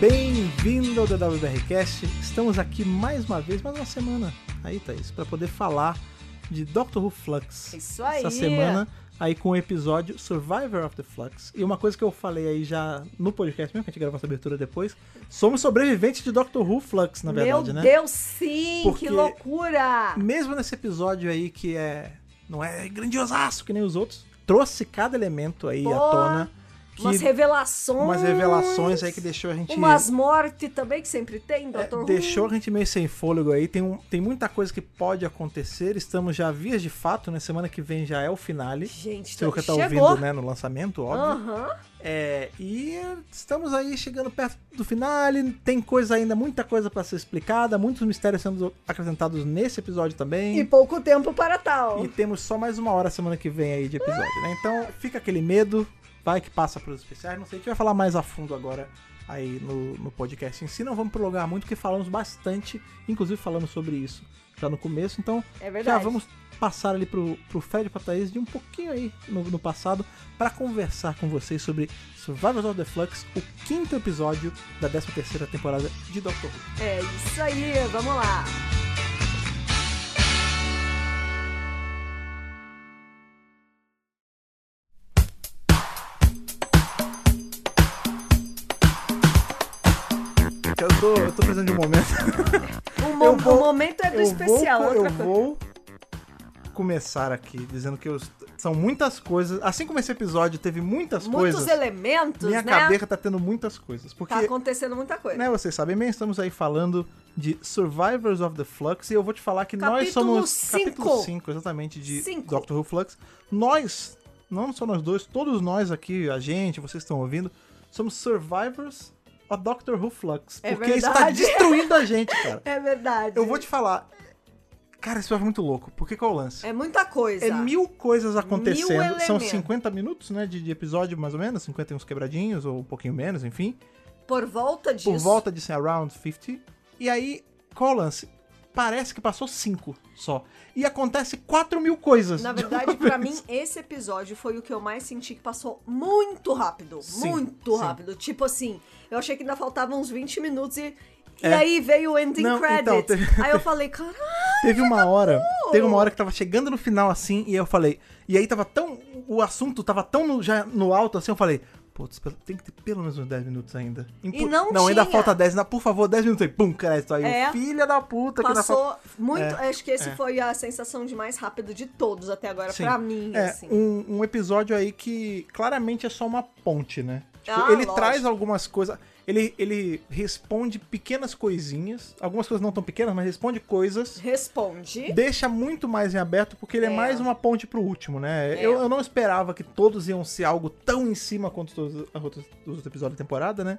Bem-vindo ao DWBRcast. Estamos aqui mais uma vez, mais uma semana aí, Thaís, para poder falar de Doctor Who Flux. Isso aí. Essa semana aí com o episódio Survivor of the Flux. E uma coisa que eu falei aí já no podcast mesmo, que a gente gravou essa abertura depois, somos sobreviventes de Doctor Who Flux, na verdade, Meu né? Deus, sim! Porque- Que loucura! Mesmo nesse episódio aí que é não é grandiosaço que nem os outros, trouxe cada elemento aí à Pô, tona que Umas revelações. umas revelações aí que deixou a gente Umas mortes também, que sempre tem, É, Doutor Who. deixou a gente meio sem fôlego aí. Tem, um, tem muita coisa que pode acontecer. Estamos já vias de fato, né? Semana que vem já é o finale. Gente, Se você tá chegou. ouvindo, né? No lançamento, óbvio. Aham. É, e estamos aí chegando perto do finale. Tem coisa ainda, muita coisa pra ser explicada. Muitos mistérios sendo acrescentados nesse episódio também. E pouco tempo para tal. E temos só mais uma hora semana que vem aí de episódio, né? Então fica aquele medo, vai que passa pros especiais. Não sei, a gente vai falar mais a fundo agora aí no, no podcast em si. Não vamos prolongar muito, porque falamos bastante, inclusive falamos sobre isso já no começo. Então É já vamos passar ali pro, pro Fred e pra Thaís de um pouquinho aí no, no passado para conversar com vocês sobre Survivors of the Flux, o quinto episódio da 13 terceira temporada de Doctor Who. É isso aí, vamos lá. Eu tô, eu tô precisando de um momento. O, mo- vou- o momento é do eu especial. Vou, eu vou começar aqui dizendo que eu- são muitas coisas. Assim como esse episódio teve muitas Muitos coisas, elementos, minha né? cabeça tá tendo muitas coisas. Porque, Tá acontecendo muita coisa. né, vocês sabem bem, estamos aí falando de Survivors of the Flux e eu vou te falar que nós Capítulo somos. cinco. Capítulo 5, exatamente, de Cinco. Doctor Who Flux. Nós, não só nós dois, todos nós aqui, a gente, vocês estão ouvindo, somos Survivors of Doctor Who Flux. É porque está destruindo a gente, cara. É verdade. Eu vou te falar. Cara, episódio é muito louco. Porque qual é o lance? É muita coisa. É mil coisas acontecendo. elementos. São 50 minutos, né? De, de episódio, mais ou menos. 50 e uns quebradinhos, ou um pouquinho menos, enfim. Por volta disso. Por volta de assim, around 50. E aí, qual é o lance? Parece que passou 5 só. E acontece 4 mil coisas. Na de verdade, vez. mim, esse episódio foi o que eu mais senti que passou muito rápido. Sim, muito sim. rápido. Tipo assim, eu achei que ainda faltavam uns 20 minutos e. E É. aí veio o ending Não, credits. então, teve- Aí eu falei, caralho, Teve uma hora, teve uma hora que tava chegando no final assim, e eu falei, e aí tava tão, o assunto tava tão no, já no alto assim, eu falei, putz, tem que ter pelo menos uns 10 minutos ainda. E não Não, ainda falta 10, ainda, por favor, 10 minutos aí, pum, crédito aí, É. filha da puta que passou muito. É, acho que esse é. foi a sensação de mais rápido de todos até agora, Sim. pra mim, É, assim. um, um episódio aí que claramente é só uma ponte, né? Tipo, Ah, ele lógico. traz algumas coisas. Ele, ele responde pequenas coisinhas. Algumas coisas não tão pequenas, mas responde coisas. Responde. Deixa muito mais em aberto, porque ele é, É. mais uma ponte pro último, né? É. Eu, eu não esperava que todos iam ser algo tão em cima quanto todos os outros, os outros episódios da temporada, né?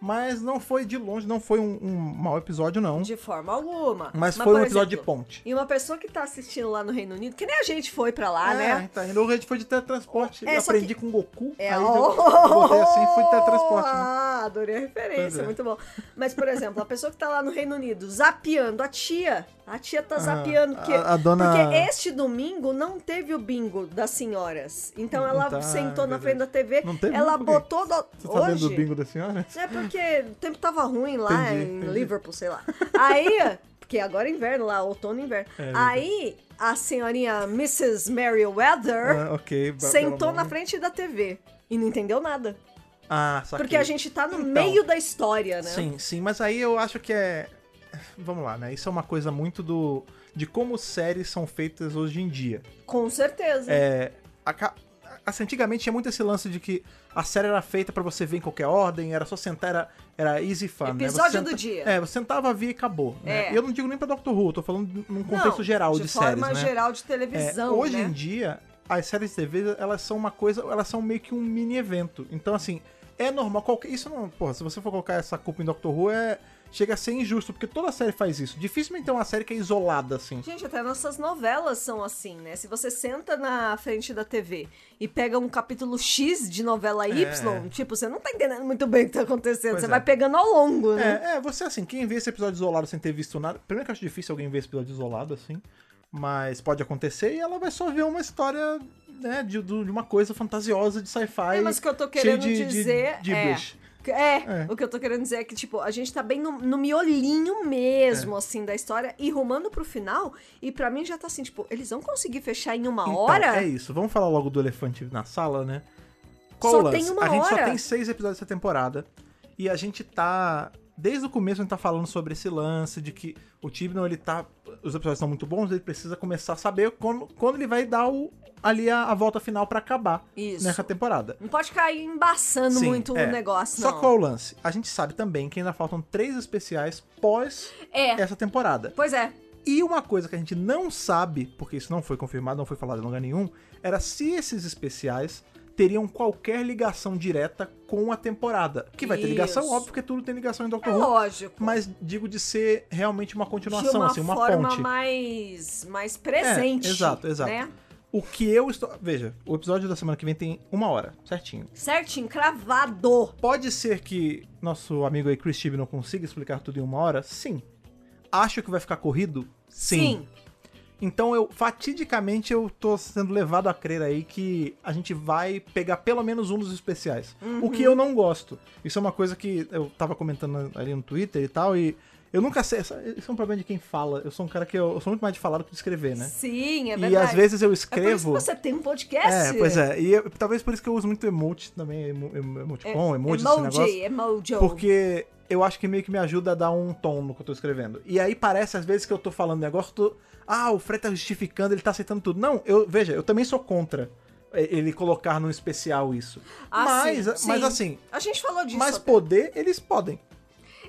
Mas não foi de longe, não foi um, um mau episódio, não. De forma alguma. Mas, foi por um episódio de exemplo, ponte. E uma pessoa que tá assistindo lá no Reino Unido, que nem a gente foi pra lá, é, né? tá indo. O Red foi de teletransporte. É, aprendi que- com o Goku. É, aí oh, eu botei assim e fui de teletransporte. Né? Ah, adorei a referência, é. muito bom. Mas, por exemplo, a pessoa que tá lá no Reino Unido, zapeando, a tia, a tia tá Ah, zapeando, porque, a- a dona- porque este domingo não teve o bingo das senhoras. Então ela Tá, sentou na frente da TV, Não teve ela quê? botou... do- Você tá vendo o Hoje... bingo da senhora? É porque o tempo tava ruim lá Entendi, em entendi. Liverpool, sei lá. Aí, porque agora é inverno lá, outono e inverno. É, Aí, a senhorinha Mrs. Merriweather Ah, ok. ba- sentou na frente da TV e não entendeu nada. Ah, saquei. Porque a gente tá no Então, meio da história, né? Sim, sim, mas aí eu acho que é. Vamos lá, né? Isso é uma coisa muito do. de como séries são feitas hoje em dia. Com certeza. É. a Assim, antigamente tinha muito esse lance de que a série era feita pra você ver em qualquer ordem, era só sentar, era, era easy fun. né? Episódio do senta- dia. É, você sentava, via e acabou. né? É. E eu não digo nem pra Doctor Who, eu tô falando num contexto Não, geral de, de séries, forma né? geral de É, televisão, hoje né? em dia, as séries de TV, elas são uma coisa, elas são meio que um mini evento. Então, assim, é normal, qualquer, isso não, porra, se você for colocar essa culpa em Doctor Who, é, chega a ser injusto, porque toda série faz isso. Dificilmente tem uma série que é isolada, assim. Gente, até nossas novelas são assim, né? Se você senta na frente da TV e pega um capítulo X de novela Y, tipo, você não tá entendendo muito bem o que tá acontecendo. Pois você é. vai pegando ao longo, né? É, é, você assim, quem vê esse episódio isolado sem ter visto nada. Primeiro que eu acho difícil alguém ver esse episódio isolado, assim. Mas pode acontecer e ela vai só ver uma história, né, de, de uma coisa fantasiosa de sci-fi. É, mas o que eu tô querendo de, de- dizer de é. Que é, É. o que eu tô querendo dizer é que, tipo, a gente tá bem no, no miolinho mesmo, assim, da história, e rumando pro final, e pra mim já tá assim, tipo, eles vão conseguir fechar em uma Então, hora? é isso. Vamos falar logo do elefante na sala, né? Qual Só tem uma a gente só hora. tem seis episódios dessa temporada. E a gente tá. Desde o começo a gente tá falando sobre esse lance de que o Tibnon, ele tá. Os episódios estão muito bons, ele precisa começar a saber quando, quando ele vai dar o, ali a, a volta final pra acabar Isso. nessa temporada. Não pode ficar embaçando Sim, muito é. o negócio, Só não. qual o lance? A gente sabe também que ainda faltam três especiais pós É, essa temporada. pois é. E uma coisa que a gente não sabe, porque isso não foi confirmado, não foi falado em lugar nenhum, era se esses especiais teriam qualquer ligação direta com a temporada. Que vai ter ligação, óbvio, porque tudo tem ligação em É Doctor Who. lógico. Mas digo de ser realmente uma de continuação, uma assim, uma forma ponte. mais, mais presente. É, exato, exato. Né? O que eu estou. Veja, o episódio da semana que vem tem uma hora, certinho. Certinho, cravado. Pode ser que nosso amigo aí, Chris Tibb, não consiga explicar tudo em uma hora? Sim. Acho que vai ficar corrido? Sim. Então eu, fatidicamente, eu tô sendo levado a crer aí que a gente vai pegar pelo menos um dos especiais. O que eu não gosto. Isso é uma coisa que eu tava comentando ali no Twitter e tal, e eu nunca sei. Isso é um problema de quem fala. Eu sou um cara que eu, eu sou muito mais de falar do que de escrever, né? Sim, é e verdade. às vezes eu É escrevo. você tem um podcast. É, pois é. E eu- talvez por isso que eu uso muito emote também, emo, emo, emoticon, emoji, esse negócio. emoji, emoji. Porque eu acho que meio que me ajuda a dar um tom no que eu tô escrevendo. E aí parece às vezes que eu tô falando negócio, tô, ah, o Fred tá justificando, ele tá aceitando tudo. Não, eu veja, eu também sou contra eh, ele colocar no especial isso. Ah, mas, sim, mas sim. assim, A gente falou disso. mas até. poder eles podem.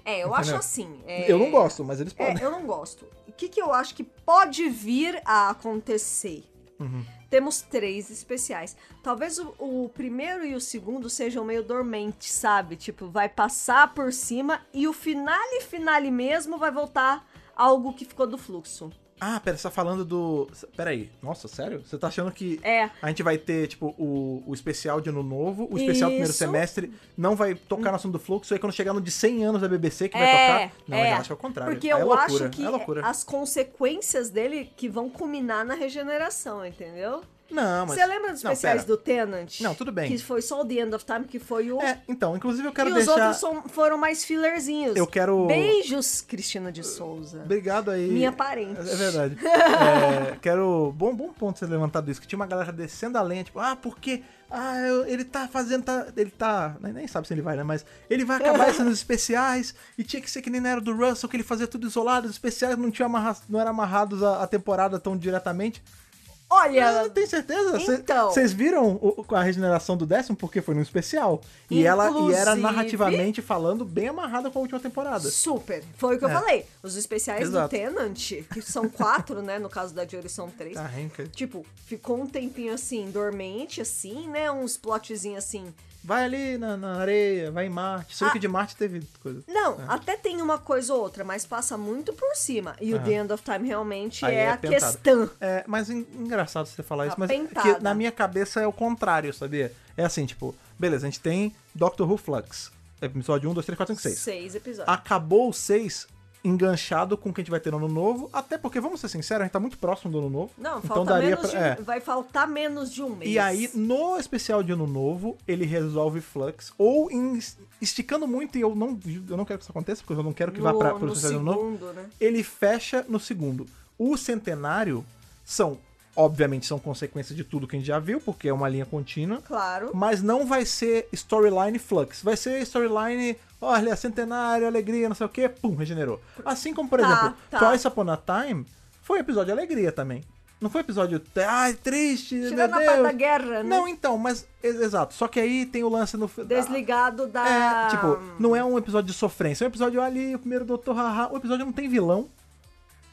É, eu Entendeu? acho assim. é- Eu não gosto, mas eles É, podem. eu não gosto. O que, que eu acho que pode vir a acontecer? Uhum. Temos três especiais. Talvez o, o primeiro e o segundo sejam meio dormentes, sabe? Tipo, vai passar por cima e o finale, finale mesmo, vai voltar algo que ficou do fluxo. Ah, pera, você tá falando do. Pera aí. Nossa, sério? Você tá achando que É. a gente vai ter, tipo, o, o especial de ano novo, o especial do primeiro semestre, não vai tocar no assunto do fluxo, aí quando chegar no de 100 anos da BBC que vai É, tocar. Não, é. eu acho que é o contrário. Porque é eu loucura, acho que é as consequências dele que vão culminar na regeneração, entendeu? Não, mas. Você lembra dos Não, especiais pera. do Tenant? Não, tudo bem. Que foi só o The End of Time, que foi o. É, então, inclusive eu quero e os deixar. outros são- foram mais fillerzinhos. Eu quero. Beijos, Cristina de Souza. Obrigado aí. Minha parente. É verdade. É, quero. Bom, bom ponto você levantado isso. Que tinha uma galera descendo a lenha, tipo, ah, porque. Ah, ele tá fazendo. Tá, ele tá. Nem sabe se ele vai, né? Mas ele vai acabar sendo os especiais. E tinha que ser que nem na era do Russell, que ele fazia tudo isolado. Os especiais não, tinham amarra, não eram amarrados à temporada tão diretamente. Olha, Ah, tem certeza? Cê- Então. Vocês viram o- a regeneração do décimo? Porque foi num especial. E ela e era narrativamente falando bem amarrada com a última temporada. super. Foi o que eu É. falei. Os especiais Exato. do Tenant, que são quatro, né? No caso da Jory são três. Tá. Tipo, ficou um tempinho assim, dormente, assim, né? Uns plotzinhos assim. Vai ali na, na areia, vai em Marte. Só Ah. que de Marte teve coisa. Não, É. até tem uma coisa ou outra, mas passa muito por cima. E o Aham. The End of Time realmente é, é a pentado. questão. É, mas en- engraçado você falar isso, mas é que na minha cabeça é o contrário, sabia? É assim, tipo, beleza, a gente tem Doctor Who Flux. Episódio 1, 2, 3, 4, 5, 6. Seis episódios. Acabou o 6 enganchado com o que a gente vai ter no ano novo, até porque, vamos ser sinceros, a gente tá muito próximo do ano novo. Não, então falta daria menos pra- de um, é. vai faltar menos de um mês. E aí, no especial de ano novo, ele resolve Flux, ou em- esticando muito, e eu não, eu não quero que isso aconteça, porque eu não quero que vá no, pra, pro no especial de ano novo. né? ele fecha no segundo. O centenário são, obviamente, são consequências de tudo que a gente já viu, porque é uma linha contínua. Claro. Mas não vai ser storyline flux. Vai ser storyline, olha, centenário, alegria, não sei o que, pum, regenerou. Assim como, por Tá, exemplo, tá. Twice Upon a Time foi um episódio de alegria também. Não foi episódio, ai, triste, meu Tirando a Deus. parte da guerra, né? Não, então, mas, ex- exato. Só que aí tem o lance no... Desligado da. É, tipo, não é um episódio de sofrência, é um episódio ali, o primeiro doutor haha, o episódio não tem vilão.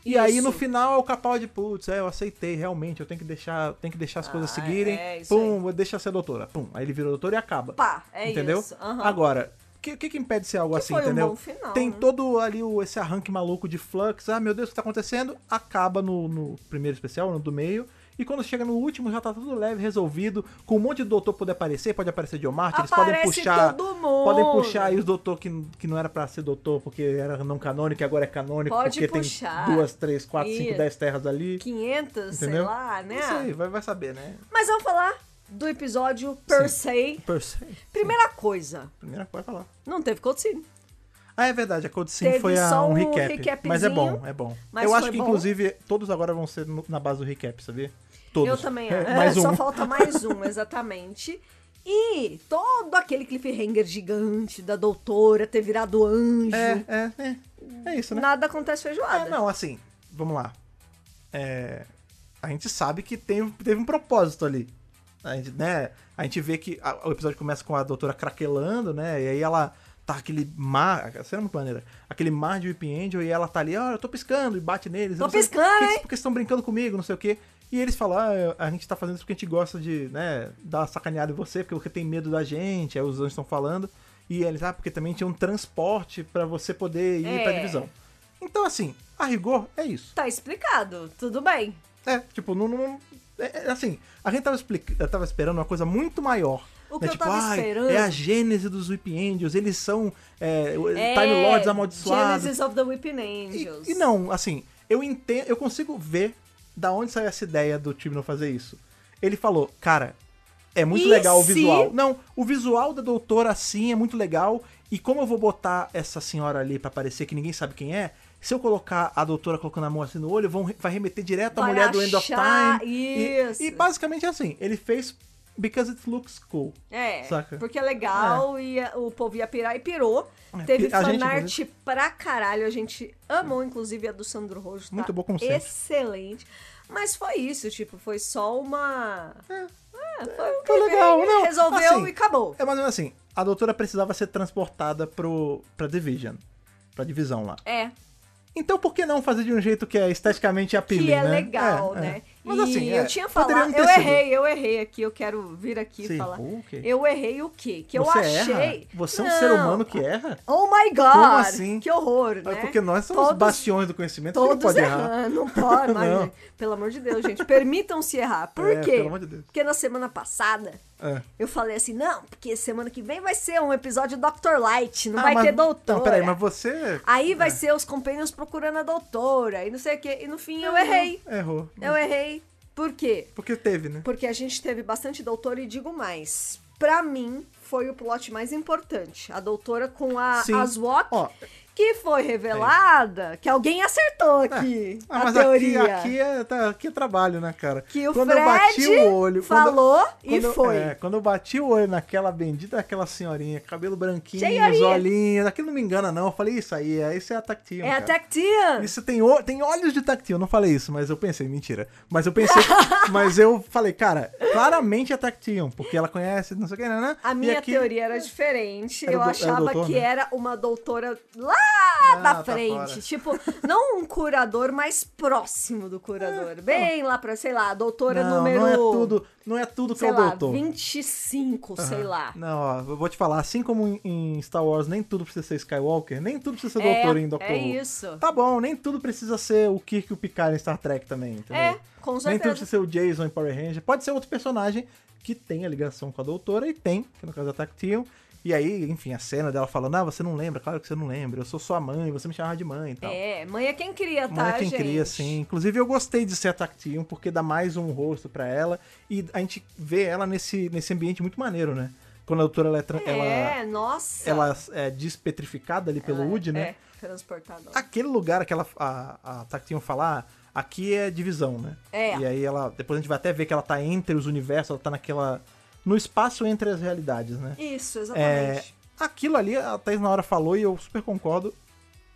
E aí Isso. no final é o capal de putz, é, eu aceitei, realmente, eu tenho que deixar, tenho que deixar as coisas Ah, seguirem. é, isso pum, deixa ser doutora. Pum, aí ele vira doutor e acaba. Pá, é entendeu? isso. aham. Agora, o que, que, que impede de ser algo Que assim, um entendeu? bom final, Tem né? todo ali o, esse arranque maluco de flux, ah, meu Deus, o que tá acontecendo? Acaba no, no primeiro especial, no do meio. E quando chega no último, já tá tudo leve, resolvido. Com um monte de doutor poder aparecer, pode aparecer de Marte, eles podem puxar. todo mundo. Podem puxar aí os doutor que, que não era pra ser doutor, porque era não canônico, e agora é canônico, Pode porque puxar. tem duas, três, quatro, cinco, Isso. dez terras ali. 500, sei Entendeu? lá, né? Isso aí, vai, vai saber, né? Mas vamos falar do episódio per se. Per se. Primeira coisa, Primeira coisa falar. não teve cutscene. Ah, é verdade, a Teve foi a, um um recap. mas é bom, é bom. Eu acho que, bom. inclusive, todos agora vão ser no- na base do recap, sabia? Todos. Eu também É, acho. mais É, um. Só falta mais um, exatamente. E todo aquele cliffhanger gigante da doutora ter virado anjo. É, é, é. É isso, né? Nada acontece feijoada. É, não, assim, vamos lá. É, a gente sabe que tem, teve um propósito ali. A gente, né, a gente vê que a- o episódio começa com a doutora craquelando, né? E aí ela tá aquele mar. A cena é muito maneira. Aquele mar de Whipping Angel e ela tá ali, ó, eu tô piscando e bate neles. Tô sei- piscando, porque, hein? Porque estão brincando comigo, não sei o quê. E eles falam, ah, a gente tá fazendo isso porque a gente gosta de, né, dar uma sacaneada em você, porque você tem medo da gente. Aí os anjos estão falando. E eles, ah, porque também tinha um transporte pra você poder ir É. pra divisão. Então, assim, a rigor é isso. Tá explicado, tudo bem. É, tipo, não. não- é, é, assim, a gente tava, explica, tava esperando uma coisa muito maior. O que né? eu tipo, tava "Ai, esperando- É a gênese dos Whip Angels, eles são é, É, Time Lords amaldiçoados. Genesis of the Whipping E, Angels. e não, assim, eu entendo, eu consigo ver da onde saiu essa ideia do time não fazer isso. Ele falou, cara, é muito E legal o se- visual. Não, o visual da doutora assim é muito legal. E como eu vou botar essa senhora ali pra parecer que ninguém sabe quem é, se eu colocar a doutora colocando a mão assim no olho, vão, vai remeter direto à mulher do End of Time. E- isso. E, basicamente é assim, ele fez because it looks cool. É, Saca? porque é legal e a- o povo ia pirar e pirou. É, Teve a gente, fanart pra caralho. A gente amou, inclusive, a do Sandro Rojo. Tá Muito bom, sempre. Excelente. Mas foi isso, tipo, foi só uma. É, foi um Foi legal, não, Resolveu assim, e acabou. É mais ou menos assim, a doutora precisava ser transportada pro, pra Division. Pra divisão lá. É, Então por que não fazer de um jeito que é esteticamente appealing, que é né? legal, É, é. né? Mas e assim, é, eu tinha falado, não eu sido. errei, eu errei aqui, eu quero vir aqui Sim, falar. o quê? Eu errei o quê? Que eu Você achei. erra? Você é um Não. ser humano que erra? Oh my god! Como assim? Que horror, É né? porque nós somos Todos- bastiões do conhecimento, não Todos pode errar. não pode, mas, Não. pelo amor de Deus, gente, permitam-se errar. Por É, quê? pelo amor de Deus. Porque na semana passada É. eu falei assim, não, porque semana que vem vai ser um episódio Dr. Light, não Ah, vai mas- ter doutora. Não, peraí, mas você... Aí vai É. ser os companions procurando a doutora e não sei o quê. E no fim eu errei. Errou. Eu errei. Por quê? Porque teve, né? Porque a gente teve bastante doutora e digo mais. Pra mim, foi o plot mais importante. A doutora com a. Aswok, que foi revelada, que alguém acertou aqui. Ah, a mas teoria. aqui, aqui, é, tá, aqui é trabalho, né, cara? Que o quando Fred eu bati o olho. quando- falou e quando foi. é, quando eu bati o olho naquela bendita aquela senhorinha, cabelo branquinho, Senhorinha. os olhinhos, aquilo não me engana, não. Eu falei, isso aí, é, isso é a Tactium. É a cara. Tactian. Isso tem, tem olhos de Tactium, eu não falei isso, mas eu pensei, mentira. Mas eu pensei, mas eu falei, cara, claramente é Tactium, porque ela conhece, não sei o que, né? né? A minha aqui- teoria era diferente. Era eu do- era achava doutor, que né? era uma doutora lá Ah, da tá frente. fora. tipo, não um curador, mas próximo do curador. Bem lá pra, sei lá, a doutora É, Não, número. não é tudo, não é tudo que Sei é o lá, doutor. 25, sei lá. Não, ó, eu vou te falar, assim como em- Star Wars nem tudo precisa ser Skywalker, nem tudo precisa ser É, doutor em Doctor é Who. isso. Tá bom, nem tudo precisa ser o Kirk e o Picard em Star Trek também, entendeu? É, com Nem tudo certeza. precisa ser o Jason em Power Ranger. Pode ser outro personagem que tem a ligação com a doutora e tem, que no caso é a Tactile. E aí, enfim, a cena dela falando, ah, você não lembra, claro que você não lembra, eu sou sua mãe, você me chamava de mãe e tal. É, mãe é quem cria, tá, Mãe é quem gente? cria, sim. Inclusive, eu gostei de ser a Tactium, porque dá mais um rosto pra ela. E a gente vê ela nesse, nesse ambiente muito maneiro, né? Quando a doutora ela é, É, ela, nossa. ela é despetrificada ali pelo Ela é- né? É, transportada. Aquele lugar que ela, a, a Tactium fala, ah, aqui é divisão, né? É. E aí ela, depois a gente vai até ver que ela tá entre os universos, ela tá naquela, no espaço entre as realidades, né? Isso, É, exatamente. aquilo ali, a Thaís na hora falou e eu super concordo,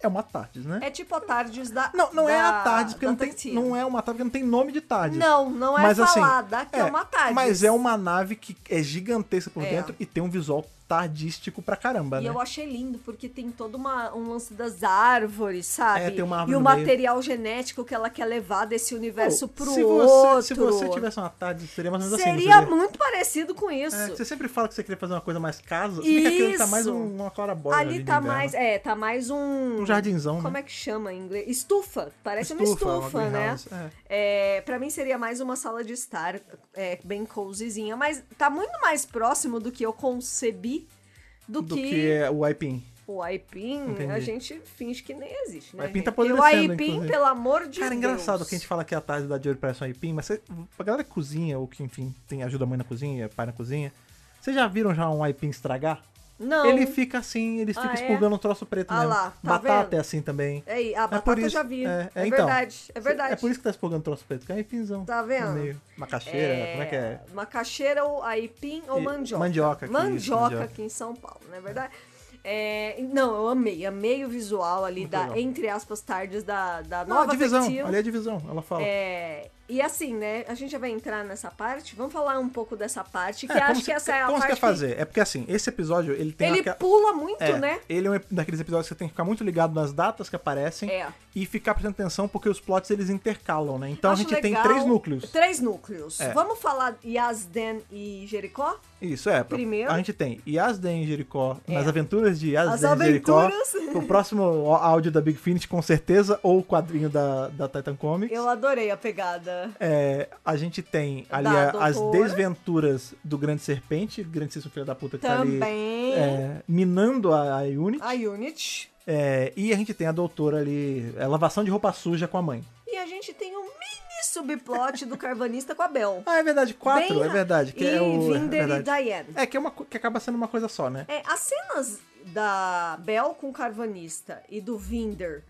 é uma Tardes, né? É, tipo a Tardes da. Não, não é da- a Tardes, porque não, tem, não é uma Tardes, porque não tem nome de Tardes. Não, não é Mas, assim, falada que é, uma Tardes. Mas é uma nave que é gigantesca por É. dentro e tem um visual tardístico pra caramba, E né? eu achei lindo, porque tem todo uma, um lance das árvores, sabe? É, tem uma árvore e o no meio. material genético que ela quer levar desse universo Pô, pro se outro. você, se você tivesse uma tarde, seria mais ou menos assim. Seria você vê. muito parecido com isso. É, você sempre fala que você queria fazer uma coisa mais casa, vê que aquilo tá mais um- uma clarabóia Ali de tá mais. É, tá mais um. Um jardinzão, Como né? é que chama em inglês? Estufa. Parece uma Estufa, uma estufa, né? greenhouse, é. É, pra mim seria mais uma sala de estar, é, bem cozyzinha, mas tá muito mais próximo do que eu concebi do, Do que, que é o Ipin. O aipim, Entendi. a gente finge que nem existe, né? O aipim tá? Porque o apodrecendo, aipim, inclusive. pelo amor de Cara, é Deus. engraçado que a gente fala que a tarde da de parece um aipim, mas você, a galera que cozinha, ou que, enfim, tem ajuda a mãe na cozinha, pai na cozinha, vocês já viram já um aipim estragar? Não. Ele fica assim, ele fica Ah, é? expurgando um troço preto Ah mesmo. lá, tá Batata vendo? é assim também. Aí, a É por batata eu isso- já vi. é, É, é, então. verdade, é verdade. É por isso que tá expurgando um troço preto, porque é aipinzão. Tá vendo? Meio macaxeira, como é que é? Macaxeira ou aipim ou mandioca. mandioca aqui, Mandioca, isso, mandioca. aqui em São Paulo, não é verdade? É, não, eu amei, amei o visual ali Muito da, legal. entre aspas, tardes da, da Não, nova a divisão, Affectil. ali é a divisão, ela fala. É, e assim, né? A gente já vai entrar nessa parte. Vamos falar um pouco dessa parte, que É, como acho você- que essa é a como você parte quer fazer? É porque assim, esse episódio, ele que tem... ele pula muito, É, né? Ele é um daqueles episódios que você tem que ficar muito ligado nas datas que aparecem É. e ficar prestando atenção porque os plots eles intercalam, né? Então Acho a gente tem legal. três núcleos. Três núcleos. É. Vamos falar Yazden e Jericó? Isso, é. Primeiro. A gente tem Yazden e Jericó, É. nas aventuras de Yazden As e Jericó. O próximo áudio da Big Finish, com certeza, ou o quadrinho da, da Titan Comics. Eu adorei a pegada. É, a gente tem ali a- as desventuras do Grande Serpente, grandíssimo filho da puta que tá ali Também. é, minando a, a Unity. A Unity. É, e a gente tem a doutora ali, é, lavação de roupa suja com a mãe. E a gente tem um mini subplot do Carvanista com a Bel. Ah, é verdade, quatro, Bem- é verdade. Que e é o, é Vinder e verdade. Diane. É, que, é uma, que acaba sendo uma coisa só, né? É, as cenas da Bel com o Carvanista e do Vinder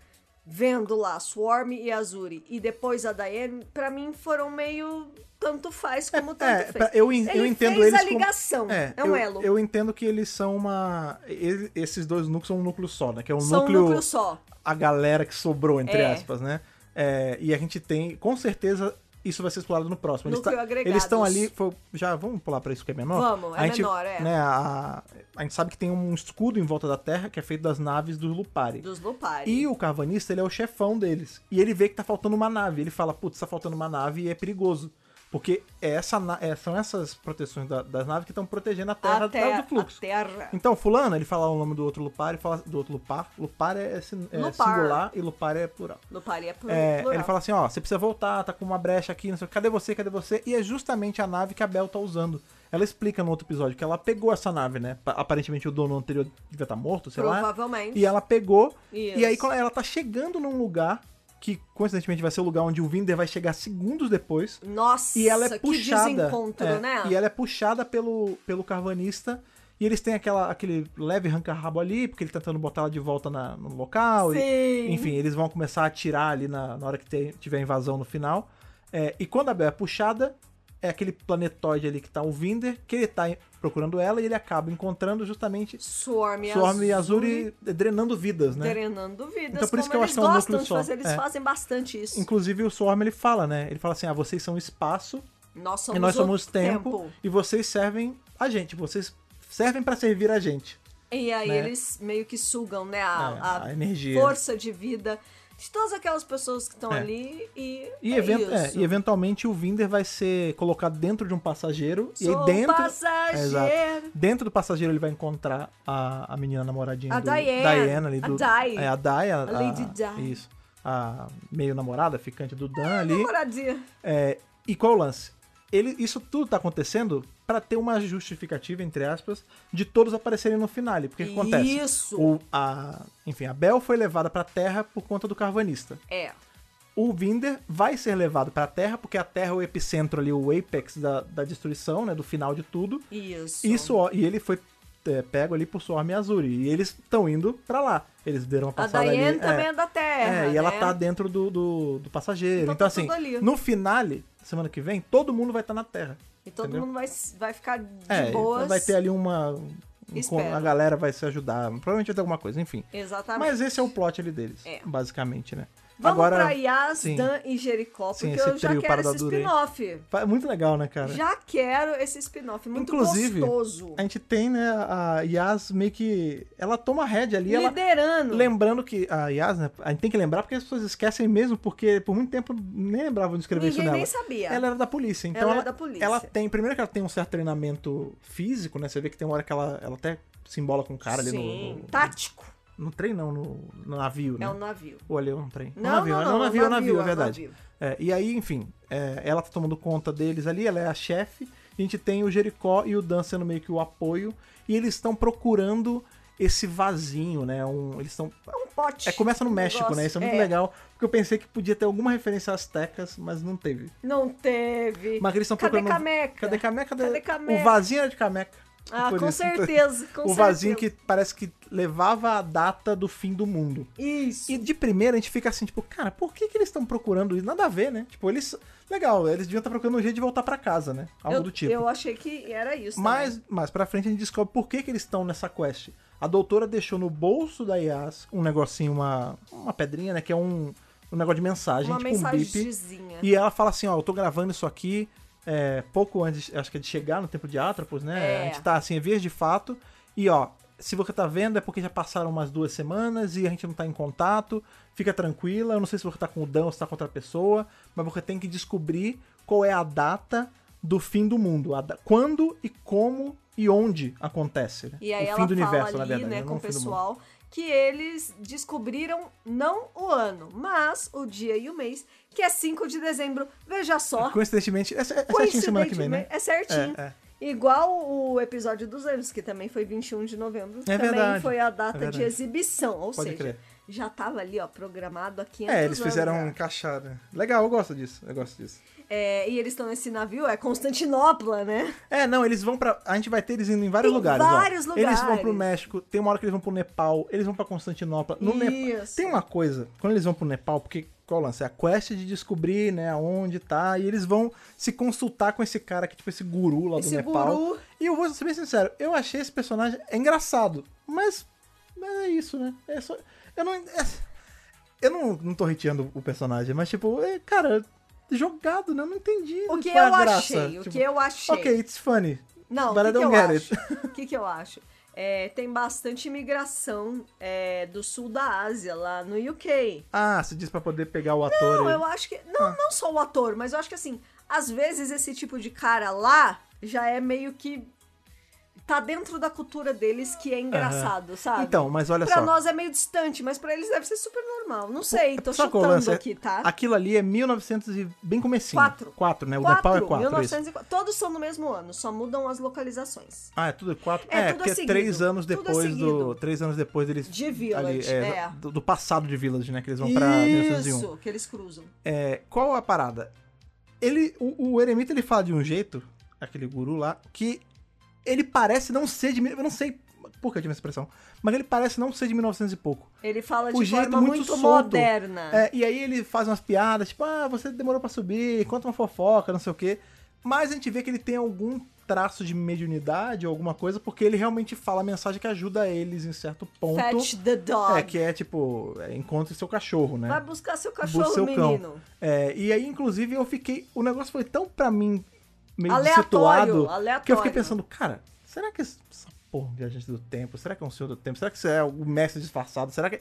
vendo lá Swarm e Azuri e depois a Diane, pra mim foram meio tanto faz como tanto É, fez. eu, en- eu Ele entendo fez eles a como- ligação, É, é um eu, elo. Eu entendo que eles são uma. ele- esses dois núcleos são um núcleo só, né? Que é um São núcleo. um núcleo só. A galera que sobrou, entre É. aspas, né? É, e a gente tem, com certeza, isso vai ser explorado no próximo. Eles, tá- eles estão ali. foi- já vamos pular pra isso que é menor? Vamos, é a gente, menor, é. Né, a, a gente sabe que tem um escudo em volta da Terra que é feito das naves do Lupari. Dos Lupari. E o Carvanista, ele é o chefão deles. E ele vê que tá faltando uma nave. Ele fala, putz, tá faltando uma nave e é perigoso. Porque é essa, é- são essas proteções da- das naves que estão protegendo a Terra a terra, do fluxo. A terra. Então, fulano, ele fala o nome do outro Lupar, ele fala do outro Lupar. Lupar é, é Lupar. singular e Lupar é plural. Lupari é plu- É, plural. ele fala assim, ó, você precisa voltar, tá com uma brecha aqui, não sei cadê você, cadê você? E é justamente a nave que a Bel tá usando. Ela explica no outro episódio que ela pegou essa nave, né? Pa- Aparentemente o dono anterior devia estar morto, sei lá. Provavelmente. E ela pegou, Isso. e aí ela tá chegando num lugar que coincidentemente vai ser o lugar onde o Vinder vai chegar segundos depois. Nossa, E ela é que puxada. desencontro, é, né? E ela é puxada pelo, pelo carvanista. E eles têm aquela, aquele leve arranca-rabo ali, porque ele tá tentando botar ela de volta na- no local. e- Sim. enfim, eles vão começar a atirar ali na, na hora que te- tiver invasão no final. É, e quando a Bel é puxada, é aquele planetoide ali que tá o Vinder, que ele tá procurando ela e ele acaba encontrando justamente Swarm Swarm e Azuri drenando vidas, né? drenando vidas. Então, por isso que eu eles acho que é um gostam núcleo de só. fazer, eles É. fazem bastante isso. Inclusive o Swarm ele fala, né? Ele fala assim: ah, vocês são espaço Nós somos, e nós o somos tempo, e vocês servem a gente, vocês servem pra servir a gente. E aí né? eles meio que sugam, né, a, É, a a energia. força de vida de todas aquelas pessoas que estão É. ali e E, é event- é, e eventualmente o Vinder vai ser colocado dentro de um passageiro. e Sou aí dentro. passageiro. Dentro do passageiro ele vai encontrar a, a menina namoradinha A do Diane. ali A do. Di. É, a Dai. A, A Lady Di. Isso. A meio namorada, ficante do Dan ali. Namoradinha. É, e qual o lance? Ele, isso tudo tá acontecendo pra ter uma justificativa, entre aspas, de todos aparecerem no finale. Porque o que acontece? Isso. O, a, enfim, a Bel foi levada pra Terra por conta do Carvanista. É. O Vinder vai ser levado pra Terra, porque a Terra é o epicentro ali, o apex da, da destruição, né? Do final de tudo. Isso. Isso, ó, e ele foi é, pego ali por Swarm e Azuri. E eles estão indo pra lá. Eles deram uma A passada Diane ali. também é, é da Terra. é, e ela né? tá dentro do, do, do passageiro. Então Então, tá assim, no finale, semana que vem, todo mundo vai estar na Terra. E todo entendeu? mundo vai, vai ficar de É, boas. vai ter ali uma. um- Espero. a galera vai se ajudar. Provavelmente vai ter alguma coisa, enfim. Exatamente. Mas esse é o plot ali deles, É. basicamente, né? Vamos Agora, pra Yas, sim. Dan e Jericó, Sim, porque esse eu já quero esse spin-off. é muito legal, né, cara? Já quero esse spin-off. Muito Inclusive, gostoso. A gente tem, né, a Yas meio que. Ela toma rédea ali, ela. Liderando. Lembrando que a Yas, né? A gente tem que lembrar porque as pessoas esquecem mesmo, porque por muito tempo nem lembravam de escrever isso Ninguém nela. nem sabia. Ela era da polícia, então Ela ela, era da polícia. ela tem, primeiro que ela tem um certo treinamento físico, né? Você vê que tem uma hora que ela, ela até se embola com o cara ali Sim, no, no, tático. No trem não, no, no navio, né? É um navio. Ou ali é um trem? Não, um navio, não, é não, um navio, é um navio, é é um verdade. navio. É, e aí, enfim, é, ela tá tomando conta deles ali, ela é a chefe, a gente tem o Jericó e o Dan sendo meio que o apoio, e eles estão procurando esse vasinho, né? Um, eles estão. Um pote. É, começa no México, negócio. né? Isso é muito legal. Porque eu pensei que podia ter alguma referência às tecas, mas não teve. Não teve. Mas eles estão Cadê procurando. Cameca? Cadê Cameca? Cadê Cameca? O vasinho era de Cameca. Ah, com isso. certeza, com o vasinho certeza. que parece que levava a data do fim do mundo. Isso. E de primeira a gente fica assim, tipo, cara, por que, que eles estão procurando isso? Nada a ver, né? Tipo, eles. Legal, eles deviam estar procurando um jeito de voltar pra casa, né? Algo eu, do tipo. eu achei que era isso. Mas também. mais pra frente a gente descobre por que, que eles estão nessa quest. A doutora deixou no bolso da Yas um negocinho, uma, uma pedrinha, né? Que é um, um negócio de mensagem, Uma tipo um bip. E ela fala assim, ó, eu tô gravando isso aqui é, pouco antes, acho que é de chegar no tempo de Atropos, né? É. A gente tá assim, em vias de fato. E ó, se você tá vendo é porque já passaram umas duas semanas e a gente não tá em contato. Fica tranquila, eu não sei se você tá com o Dan ou se tá com outra pessoa, mas você tem que descobrir qual é a data do fim do mundo. quando e como e onde acontece. né? E aí o ela fim do fala universo, na ali, verdade. né, não com o pessoal, que eles descobriram não o ano, mas o dia e o mês, que é 5 de dezembro. Veja só. Coincidentemente, é, é certinho semana que vem, né? É certinho. É, é. Igual o episódio dos anos, que também foi 21 de novembro. É também verdade, foi a é data de exibição. Ou Pode seja, crer. já tava ali, ó, programado há 500 É, eles anos fizeram já. um encaixado. Legal, eu gosto disso. Eu gosto disso. É, e eles estão nesse navio, é Constantinopla, né? É, não, eles vão pra. A gente vai ter eles indo em vários Tem lugares. ó. vários Eles vão pro lugares. México, tem uma hora que eles vão pro Nepal, eles vão pra Constantinopla. No Nepal. Tem uma coisa, quando eles vão pro Nepal, porque qual o lance? É a quest de descobrir, né, aonde tá, e eles vão se consultar com esse cara que, tipo, esse guru lá do Esse Nepal. guru. E eu vou ser bem sincero, eu achei esse personagem é engraçado, mas, mas é isso, né? É só, eu não. é- eu não, não tô hateando o personagem, mas, tipo, é, cara, jogado, né? Eu não entendi. O que é eu achei, o Tipo, que eu achei. Ok, it's funny. Não, o But I que, eu don't get acho? O que, que eu acho? É, tem bastante imigração é, do sul da Ásia, lá no UK. Ah, você disse pra poder pegar o ator. Não, eu acho que. Não, Ah. não só o ator, mas eu acho que assim, às vezes esse tipo de cara lá já é meio que. Tá dentro da cultura deles que é engraçado, sabe? Então, mas olha pra só. nós é meio distante, mas pra eles deve ser super normal. Não sei, tô qual é chutando lance? aqui, tá? Aquilo ali é 1900 e bem comecinho. Quatro. 4, né? O Quatro, Nepal é 4. 1904. Todos são no mesmo ano, só mudam as localizações. Ah, é tudo 4? É, É, tudo porque é seguido, 3 anos tudo é depois do. 3 anos depois deles. De Village, é. do, do passado de Village, né? Que eles vão pra 1901. Isso, que eles cruzam. É, qual a parada? Ele, o, o Eremita ele fala de um jeito, aquele guru lá, que ele parece não ser de. Eu não sei por que eu tive essa expressão, mas ele parece não ser de 1900 e pouco. Ele fala O de jeito forma muito muito, moderna. É, e aí ele faz umas piadas, tipo, ah, você demorou pra subir, conta uma fofoca, não sei o quê. Mas a gente vê que ele tem algum traço de mediunidade ou alguma coisa, porque ele realmente fala a mensagem que ajuda eles em certo ponto. Fetch the dog. É, que é tipo, é, encontre seu cachorro, né? Vai buscar seu Busca cachorro, seu cão. menino. É, e aí, inclusive, eu fiquei. O negócio foi tão pra mim meio Aleatório, situado aleatório. que eu fiquei pensando, cara, será que essa porra de viajante do tempo? Será que é um senhor do tempo? Será que isso é o mestre disfarçado? Será que.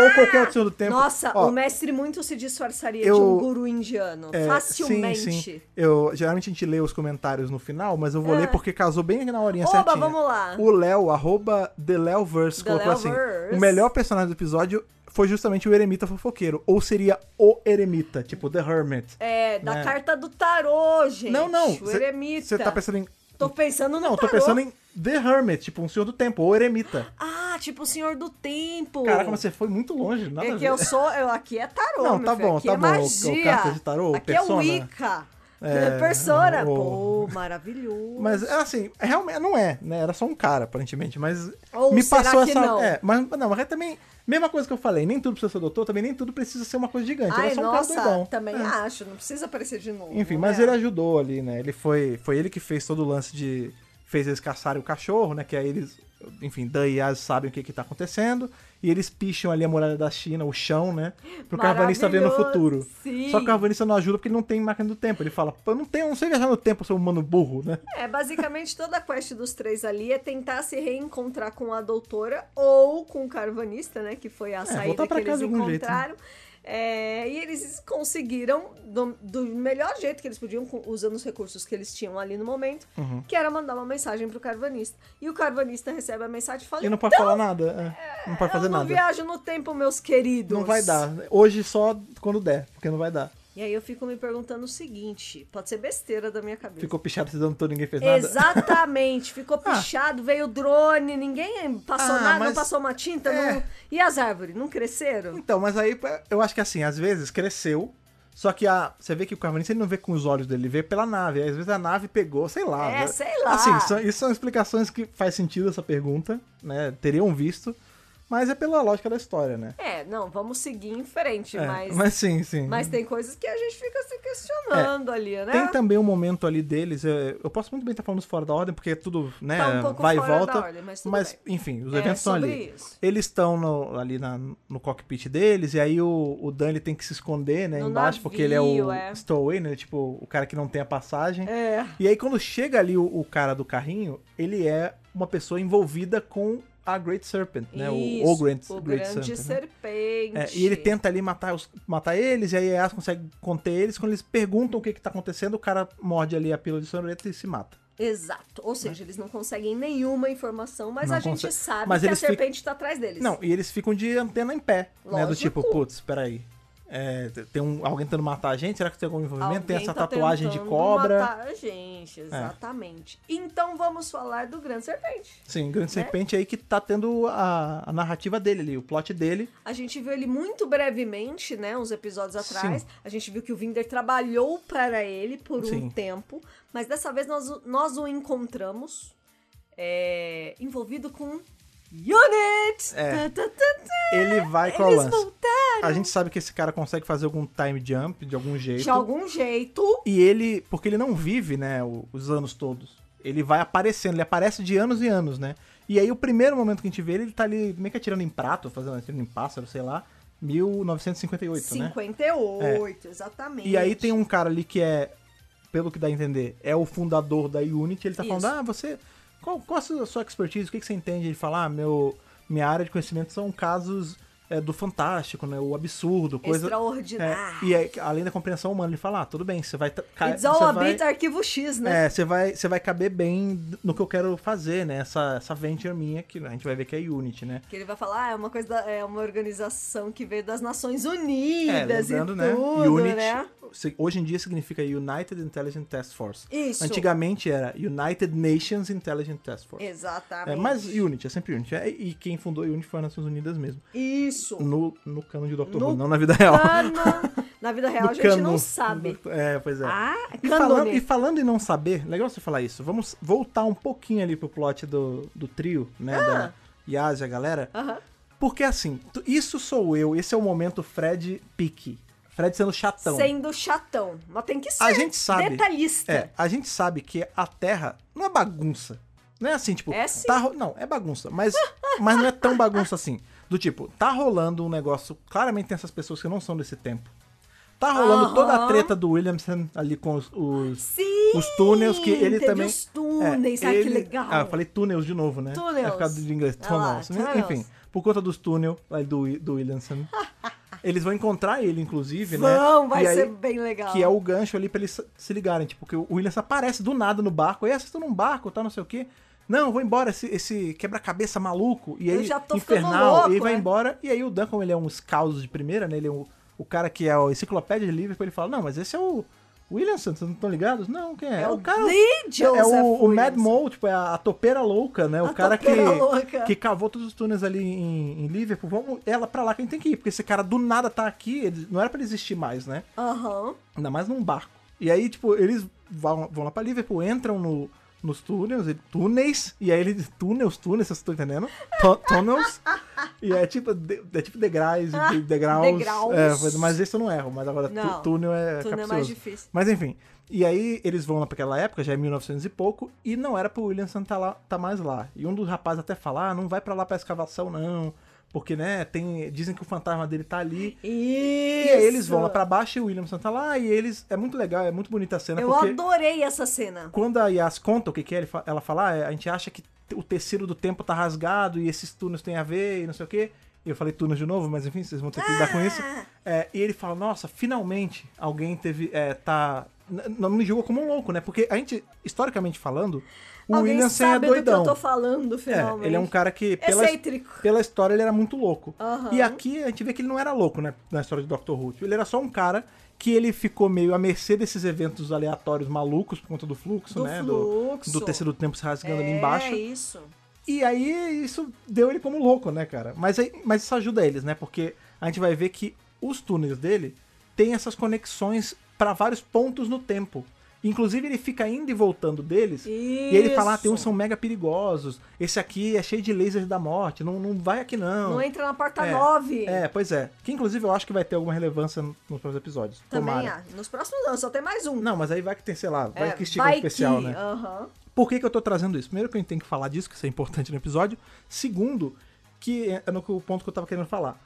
Ou qualquer outro senhor do tempo? Nossa, Ó, o mestre muito se disfarçaria eu- de um guru indiano. É, facilmente. Sim, sim. Eu, geralmente a gente lê os comentários no final, mas eu vou É. ler porque casou bem na horinha Oba, certinha. vamos lá. O Léo, arroba TheLeoverse, The colocou assim: o melhor personagem do episódio foi justamente o Eremita fofoqueiro. Ou seria o Eremita, tipo The Hermit. É, da né? carta do tarô, gente. não, não. O eremita. Você tá pensando em. Tô pensando no Não, tô tarô. pensando em The Hermit, tipo um senhor do tempo, ou Eremita. Ah, tipo o Senhor do Tempo. Caraca, mas você foi muito longe, nada É que eu sou. Eu, aqui é tarô, Não, tá filho, bom, tá é bom, o- o magia. carta de tarô, aqui persona. é Wicca. É, persona. o- Pô, maravilhoso. Mas assim, realmente não é, né? Era só um cara, aparentemente, mas Ou me passou essa. não? É, mas não, mas é também. Mesma coisa que eu falei, nem tudo precisa ser doutor, também nem tudo precisa ser uma coisa gigante. Ai, era só um nossa, cara doidão. também É. acho. Não precisa aparecer de novo. Enfim, mas né? ele ajudou ali, né? Ele foi. Foi ele que fez todo o lance de. Fez eles caçarem o cachorro, né? Que aí eles. Enfim, Dan e Yas sabem o que que tá acontecendo. E eles picham ali a muralha da China, o chão, né? Pro carvanista ver no futuro. sim. Só que o carvanista não ajuda porque ele não tem máquina do tempo. Ele fala, eu não tenho, não sei viajar no tempo, sou um humano burro, né? É, basicamente toda a quest dos três ali é tentar se reencontrar com a doutora ou com o carvanista, né? Que foi a saída É, voltar pra que casa eles algum jeito, né? É, e eles conseguiram, do, do melhor jeito que eles podiam, usando os recursos que eles tinham ali no momento, Uhum. que era mandar uma mensagem pro carvanista. E o carvanista recebe a mensagem e fala: E não pode falar nada. é, não pode Eu fazer não nada. viajo no tempo, meus queridos. Não vai dar. Hoje só quando der, porque não vai dar. E aí eu fico me perguntando o seguinte: pode ser besteira da minha cabeça. Ficou pichado dando todo, ninguém fez nada. Exatamente, ficou pichado, veio o drone, ninguém passou Ah, nada, não mas- passou uma tinta. É. não- E as árvores, não cresceram? Então, mas aí eu acho que assim, às vezes cresceu, só que a, você vê que o Carvanista ele não vê com os olhos dele, ele vê pela nave. Às vezes a nave pegou, sei lá. É, né? sei lá. Assim, são, isso são explicações que faz sentido essa pergunta, né? Teriam visto, mas é pela lógica da história, né? É, não, vamos seguir em frente, É, mas, mas sim, sim. mas tem coisas que a gente fica se questionando ali, né? Tem também um momento ali deles, é, eu posso muito bem estar falando isso fora da ordem, porque é tudo, né, Tá um pouco vai e fora da volta. ordem, mas tudo bem. enfim, os É eventos estão ali. isso. Eles estão ali na- no cockpit deles, e aí o, o Dan tem que se esconder, né, No embaixo, porque ele é o navio, é. stowaway, né, tipo, o cara que não tem a passagem. É. E aí quando chega ali o, o cara do carrinho, ele é uma pessoa envolvida com a Great Serpent, né, o, Isso, o Great, o Great grande Serpent. né? serpente. É, e ele tenta ali matar, os, matar eles, e aí a Yas consegue conter eles. Quando eles perguntam o que, que tá acontecendo, o cara morde ali a pílula de sorvete e se mata. Exato. Ou seja, eles não conseguem nenhuma informação, mas Não a gente consegue. sabe Mas que a serpente tá atrás deles. Não, e eles ficam de antena em pé, né? Do Lógico. tipo, putz, peraí. É, tem um, alguém tentando matar a gente? Será que tem algum envolvimento? tem Alguém essa tá tatuagem de cobra. É. matar a gente, exatamente. Então vamos falar do Grande Serpente. Sim, Grande Né? Serpente aí que tá tendo a, a narrativa dele ali, o plot dele. A gente viu ele muito brevemente, né? Uns episódios atrás. Sim. A gente viu que o Vinder trabalhou para ele por um Sim. tempo. Mas dessa vez nós, o- nós o encontramos é, envolvido com Unit! É. Tá, tá, tá. Ele vai com a Eles lance. voltaram A gente sabe que esse cara consegue fazer algum time jump de algum jeito. de algum jeito. E ele, porque ele não vive, né, os anos todos. Ele vai aparecendo, ele aparece de anos e anos, né? E aí o primeiro momento que a gente vê ele, ele tá ali meio que atirando em prato, fazendo atirando em pássaro, sei lá, 1958, né? 58, exatamente. E aí tem um cara ali que é, pelo que dá a entender, é o fundador da Unity, ele tá falando, Isso. ah, você, qual, qual a sua, expertise, o que, você entende? Ele fala, ah, meu, minha área de conhecimento são casos é, do fantástico, né, o absurdo, coisa... Extraordinário. É, e é, além da compreensão humana, ele fala, ah, tudo bem, você vai... It's all a vai- bit arquivo X, né? é, você vai, você vai caber bem no que eu quero fazer, né? Essa, essa venture minha, que a gente vai ver que é Unity, né? Que ele vai falar, ah, é uma coisa, da- é uma organização que veio das Nações É, Unidas lembrando, e né? tudo, Unity, né? hoje em dia significa United Intelligence Task Force. Isso. Antigamente era United Nations Intelligence Task Force. Exatamente. É, mas Unity, é sempre Unity. É, e quem fundou a Unity foi as Nações Unidas mesmo. Isso. No, no cano de Dr. No Who, não na vida real. Cano. Na vida real a gente cano. não sabe. É, pois é. Ah, E falando, e falando em não saber, legal você falar isso. Vamos voltar um pouquinho ali pro plot do, do trio, né? Ah. Da Yas e a galera. Aham. Porque assim, isso sou eu, esse é o momento Fred pique. Fred sendo chatão. Sendo chatão. Mas tem que ser. A gente sabe. Detalhista. É, a gente sabe que a Terra não é bagunça. Não é assim, tipo. É sim. tá não, é bagunça. Mas, mas não é tão bagunça assim. Do tipo, tá rolando um negócio. Claramente tem essas pessoas que não são desse tempo. Tá rolando Aham. toda a treta do Williamson ali com os. os Sim! os túneis que ele também. os túneis, é, ai que ele- legal. Ah, eu falei túneis de novo, né? Túneis. É por causa de inglês. Ah Tunnels. tunnels. Enfim, por conta dos túneis do, do Williamson. eles vão encontrar ele, inclusive, né? Vão, vai E aí- ser bem legal. Que é o gancho ali pra eles se ligarem. Tipo, que o Williams aparece do nada no barco. Aí, "Ah, vocês estão num barco, tá, não sei o quê. Não, vou embora, esse, esse quebra-cabeça maluco. E Eu aí, já tô ficando infernal. louco, e aí vai é. embora. E aí o como ele é um scout de primeira, né? Ele é o, o cara que é a enciclopédia de Liverpool. Ele fala, não, mas esse é o Williamson, vocês não estão ligados? Não, quem é? É o cara... Lee É, é o, o Mad. Mole, tipo, é a, a topeira louca, né? O A cara que, louca. que cavou todos os túneis ali em, em Liverpool. Vamos ela pra lá que a gente tem que ir, porque esse cara do nada tá aqui, ele- não era pra ele existir mais, né? Aham. Ainda mais num barco. E aí, tipo, eles vão, vão lá pra Liverpool, entram no, nos túneis, e- túneis, e aí eles. Túneis, túneis, vocês estão entendendo? Tunnels. e é tipo, de- é tipo degraus, de- degraus. degraus. É, mas esse eu não erro, mas agora Não, túnel é túnel é mais capcioso. difícil. Mas enfim. E aí eles vão lá pra aquela época, já é 1900 e pouco, e não era pro Williamson tá, lá, tá mais lá. E um dos rapazes até fala, ah, não vai pra lá pra escavação não, porque, né, tem, dizem que o fantasma dele tá ali. Isso. E aí eles vão lá pra baixo e o Williamson tá lá, e eles, é muito legal, é muito bonita a cena, Eu adorei essa cena. quando a Yas conta o que que é, ela fala, ah, a gente acha que o tecido do tempo tá rasgado e esses túneis têm a ver e não sei o quê. Eu falei túneis de novo, mas enfim, vocês vão ter que lidar com isso. Ah! É, e ele fala, nossa, finalmente alguém teve, é, tá não me julga como um louco, né? Porque a gente, historicamente falando, o Alguém Williamson é sabe do que doidão. eu tô falando, É, finalmente. ele é um cara que, pela, Excêntrico. pela história, ele era muito louco. Aham. E aqui a gente vê que ele não era louco, né? Na história de Doctor Who. Ele era só um cara que ele ficou meio à mercê desses eventos aleatórios malucos por conta do fluxo, Do né? fluxo. Do, do do tempo se rasgando ali É, embaixo. isso. E aí isso deu ele como louco, né, cara? Mas, aí, mas isso ajuda eles, né? Porque a gente vai ver que os túneis dele têm essas conexões pra vários pontos no tempo. Inclusive ele fica indo e voltando deles. E ele fala, ah, tem uns Isso. são mega perigosos. Esse aqui é cheio de lasers da morte. Não, não vai aqui não. Não entra na porta É, 9. É, pois é. Que inclusive eu acho que vai ter alguma relevância nos próximos episódios. Também Tomara. Nos próximos anos, só tem mais um. Não, mas aí vai que tem, sei lá, vai É, que estica um especial, que, né? aham. Por que, que eu tô trazendo isso? Primeiro que a gente tem que falar disso, que isso é importante no episódio. Segundo, que é no ponto que eu tava querendo falar.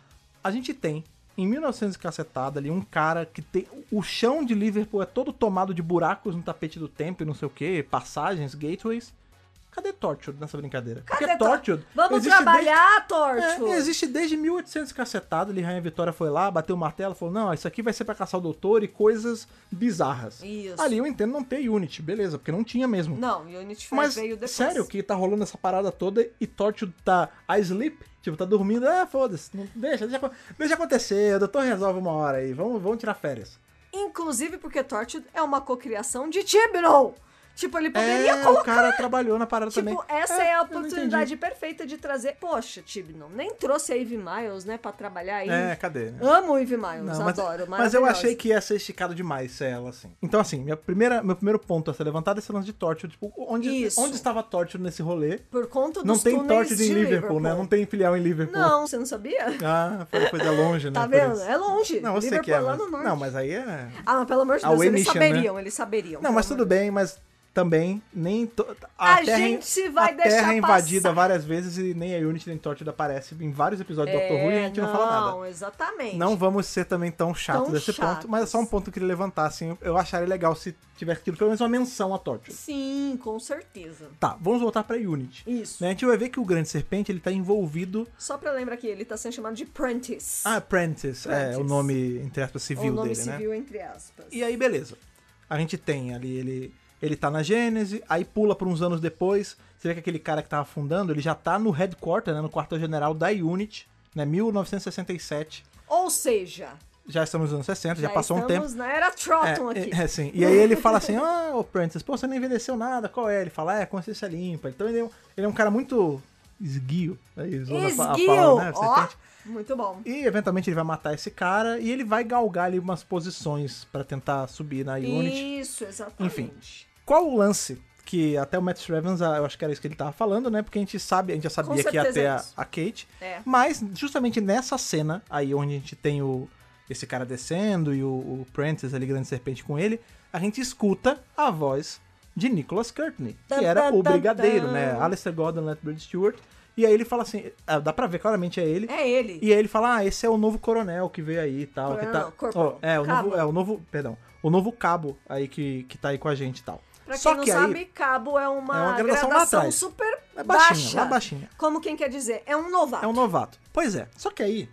A gente tem, em 1900 e cacetada ali, um cara que tem... O chão de Liverpool é todo tomado de buracos no tapete do tempo e não sei o que, passagens, gateways. Cadê Tortured nessa brincadeira? Cadê Porque Tor- Tortured... Vamos trabalhar, Desde... Torto! É, existe desde 1800 cacetada, ali Rainha Vitória foi lá, bateu o martelo, falou, não, isso aqui vai ser pra caçar o doutor e coisas bizarras. Isso. Ali eu entendo não ter Unity, beleza, porque não tinha mesmo. Não, Unity Mas, veio depois. sério, que tá rolando essa parada toda e Torture tá a sleep, tipo, tá dormindo, ah, foda-se, deixa, deixa, deixa acontecer, o doutor resolve uma hora aí, vamos, vamos tirar férias. Inclusive porque Tortured é uma cocriação de Tibnon. Tipo, ele poderia é, colocar... o cara trabalhou na parada Tipo, também. essa é, a eu não oportunidade perfeita de trazer... Poxa, Tibnon, nem trouxe a Eve Miles, né, pra trabalhar aí. É, cadê? Amo o Eve Miles, Não, mas, adoro. mas eu achei que ia ser esticado demais ser ela, assim. Então, assim, minha primeira, meu primeiro ponto a ser levantado é esse lance de Torture. Tipo, onde, Isso. onde estava Torture nesse rolê? Por conta dos Não tem Torture em de Liverpool, né? Não tem filial em Liverpool. Não, você não sabia? Ah, foi coisa longe, né? Tá vendo? É longe. Não, eu sei Liverpool que é, é mas... no. Não, mas aí é... Ah, mas pelo amor de A Deus, eles né? saberiam, eles saberiam. Não, mas tudo bem, mas também nem to... A terra, gente vai a deixar Terra é invadida passar. várias vezes e nem a Unity nem Torture aparece em vários episódios do Doctor Who e a gente não, fala nada. É, Não, exatamente. Não vamos ser também tão chatos Tão desse chatos. ponto, mas é só um ponto que eu queria levantar, assim, eu acharia legal se tivesse tido pelo menos uma menção a Torture. Sim, com certeza. Tá, vamos voltar pra Unity. Isso. Né, A gente vai ver que o Grande Serpente, ele tá envolvido... Só pra lembrar que ele tá sendo chamado de Prentice. Ah, Apprentice, é Prentice. o nome, entre aspas, o civil nome dele, né? civil, entre aspas. E aí, beleza. A gente tem ali, ele, ele tá na Gênese, aí pula por uns anos depois, você vê que aquele cara que tava fundando, ele já tá no headquarter, né, no quartel-general da Unity, né, 1967. Ou seja, Já estamos nos anos 60, já, passou um tempo. estamos na era Trotton É, aqui. é, é, sim. E aí ele fala assim, ah, ô Prentice, pô, você não envelheceu nada, qual é? Ele fala, é, consciência limpa. Então ele é um, ele é um cara muito esguio. Aí, usando a pa- a Esguio! palavra, né, Ó, muito bom. E eventualmente ele vai matar esse cara e ele vai galgar ali umas posições pra tentar subir na Unity. Isso, exatamente. Enfim. Qual o lance? Que até o Matt Stevens, eu acho que era isso que ele tava falando, né? Porque a gente sabe, a gente já sabia que ia ter é a, a Kate. É. Mas, justamente nessa cena, aí onde a gente tem o, esse cara descendo e o, o Prentice ali, grande serpente com ele, a gente escuta a voz de Nicholas Courtney, que era o brigadeiro, né? Alistair Gordon, Lethbridge Stewart. E aí ele fala assim, ah, dá pra ver claramente é ele. É ele. E aí ele fala, ah, esse é o novo coronel que veio aí e tal. Que Coronel, tá... corporal. Ó, é, o Cabo. novo, é, o novo, perdão, o novo cabo aí que, que tá aí com a gente e tal. Pra Só quem não que sabe, aí, cabo é uma, É uma gradação atrás. super É baixinha, baixa. baixinha. Como quem quer dizer, é um novato. É um novato. Pois é. Só que aí,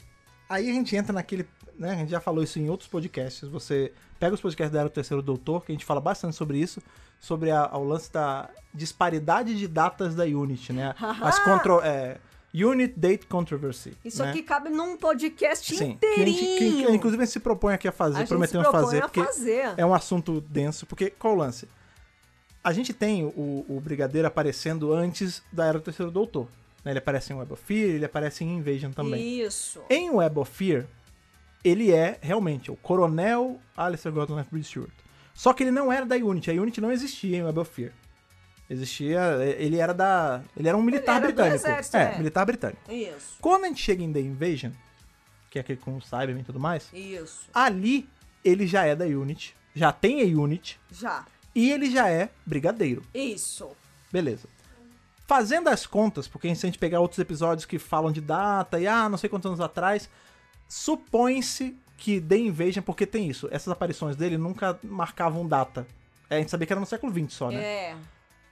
aí a gente entra naquele, né, a gente já falou isso em outros podcasts, você pega os podcasts da Era do Terceiro Doutor, que a gente fala bastante sobre isso, sobre a, o lance da disparidade de datas da Unity, né? As contro, é, Unit Date Controversy. Isso né? aqui cabe num podcast Sim, que a gente, inteirinho. que, inclusive a gente se propõe aqui a fazer, A prometemos fazer, a porque fazer. é um assunto denso, porque qual o lance? A gente tem o, o Brigadeiro aparecendo antes da Era do Terceiro Doutor. né? Ele aparece em Web of Fear, ele aparece em Invasion também. Isso. Em Web of Fear, ele é realmente o Coronel Alistair Gordon Lethbridge Stewart. Só que ele não era da Unity, a Unity não existia em Web of Fear. Existia, ele era da, ele era um militar era britânico. exército, é, é. militar britânico. Isso. Quando a gente chega em The Invasion, que é aquele com o Cybermen e tudo mais, Isso. ali ele já é da Unity, já tem a Unity Já. E ele já é brigadeiro. Isso. Beleza. Fazendo as contas, porque se a gente pegar outros episódios que falam de data e ah, não sei quantos anos atrás, supõe-se que The Invasion, porque tem isso, essas aparições dele nunca marcavam data. É, a gente sabia que era no século XX só, né? É.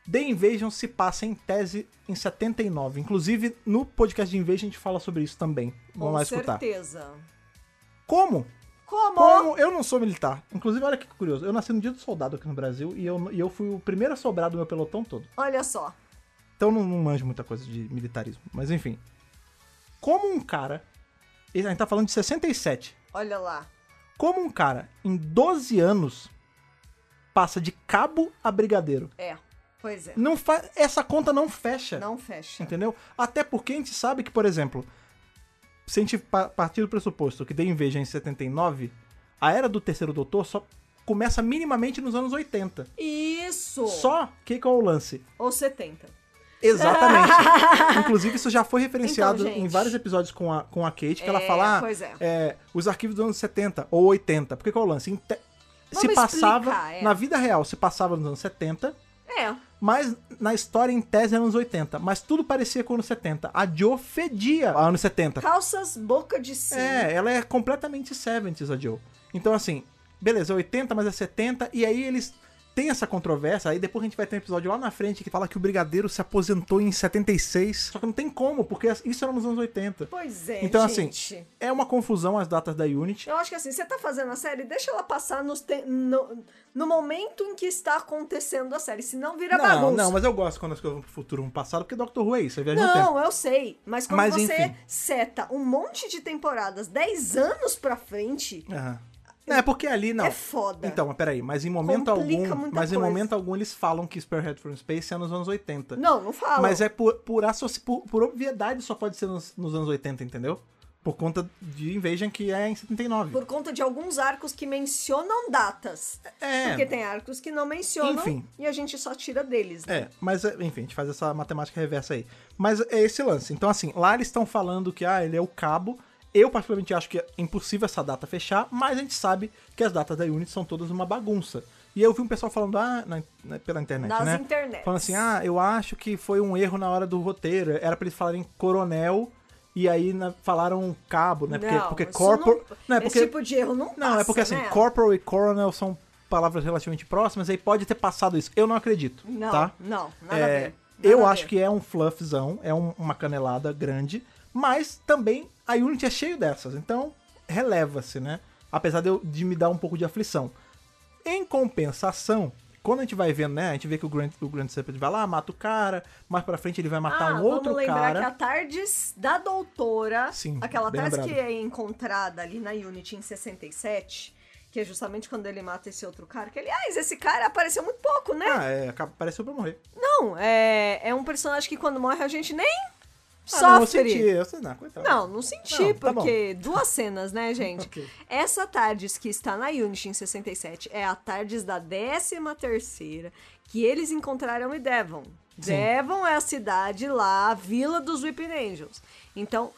The Invasion se passa em tese em 79. Inclusive, no podcast de Invasion a gente fala sobre isso também. Vamos Com lá escutar. certeza. Como Como? Como eu não sou militar, inclusive, olha que curioso, eu nasci no dia do soldado aqui no Brasil e eu, e eu fui o primeiro a sobrar do meu pelotão todo. Olha só. Então não, não manjo muita coisa de militarismo. Mas enfim. Como um cara. A gente tá falando de 67. Olha lá. Como um cara, em 12 anos, passa de cabo a brigadeiro. É. Pois é. Não fa essa conta não fecha. Não fecha. Entendeu? Até porque a gente sabe que, por exemplo, se a gente pa- partir do pressuposto que deu inveja em 79, a era do terceiro doutor só começa minimamente nos anos 80. Isso. Só que qual é o lance? Ou 70. Exatamente. Inclusive, isso já foi referenciado Então, em vários episódios com a, com a Kate, que ela É, fala, ah, é. é, os arquivos dos anos 70 ou 80. Porque qual é o lance? Em te- Se Vamos passava, explicar, é. na vida real, se passava nos anos 70, É. mas na história, em tese, era anos 80. Mas tudo parecia com anos 70. A Joe fedia a anos 70. Calças boca de sino. É, ela é completamente 70s, a Joe. Então, assim, beleza, é 80, mas é 70, e aí eles têm essa controvérsia, aí depois a gente vai ter um episódio lá na frente que fala que o Brigadeiro se aposentou em 76, só que não tem como, porque isso era nos anos 80. Pois é, Então, gente. assim, é uma confusão as datas da Unity. Eu acho que assim, você tá fazendo a série, deixa ela passar nos te- no, no momento em que está acontecendo a série, senão vira Não, bagunça. não, mas eu gosto quando as coisas vão pro futuro, vão passado, porque Doctor Who é isso, é viagem no tempo. Não, eu sei. Mas quando Mas, você enfim. seta um monte de temporadas 10 anos pra frente, Aham. É, porque ali não. é foda. Então, mas peraí, mas em momento Complica algum. Mas em coisa. momento algum eles falam que Spearhead from Space é nos anos 80. Não, não fala. Mas é por, por, por, por obviedade só pode ser nos, nos anos 80, entendeu? Por conta de Invasion que é em 79. Por conta de alguns arcos que mencionam datas. É. Porque tem arcos que não mencionam Enfim. e a gente só tira deles, né? É, mas é, enfim, a gente faz essa matemática reversa aí. Mas é esse lance. Então, assim, lá eles estão falando que ah, ele é o cabo. Eu, particularmente, acho que é impossível essa data fechar, mas a gente sabe que as datas da Unity são todas uma bagunça. E eu vi um pessoal falando, ah, na- na- pela internet, Nas né? internets. Falando assim, ah, eu acho que foi um erro na hora do roteiro. Era pra eles falarem coronel e aí na- falaram cabo, né? Porque, Não, porque isso corpor... não- Não, é Esse porque... tipo de erro não Não, é porque assim, né? corporal e coronel são palavras relativamente próximas, aí pode ter passado isso. Eu não acredito, Não, tá? não, nada É, a ver. eu Nada a acho ver. que é um fluffzão, é um- uma canelada grande, mas também a Unity é cheio dessas, então releva-se, né? Apesar de, eu- de me dar um pouco de aflição. Em compensação, quando a gente vai vendo, né? A gente vê que o Grand, o Grand Serpent vai lá, mata o cara, mais pra frente ele vai matar ah, um outro vamos lembrar cara. que a Tardes da Doutora, Sim, aquela Tardes lembrado. que é encontrada ali na Unity em 67, que é justamente quando ele mata esse outro cara, que aliás, esse cara apareceu muito pouco, né? Ah, é, apareceu pra morrer. Não, é, é um personagem que quando morre a gente nem Ah, não, eu senti, eu sei, não, coitado. Não, não senti, Não, tá porque duas cenas, né, gente? Ok. Essa Tardes que está na Unity em 67 é a Tardes da 13 terceira que eles encontraram em Devon. Sim. Devon é a cidade lá, a vila dos Weeping Angels. Então,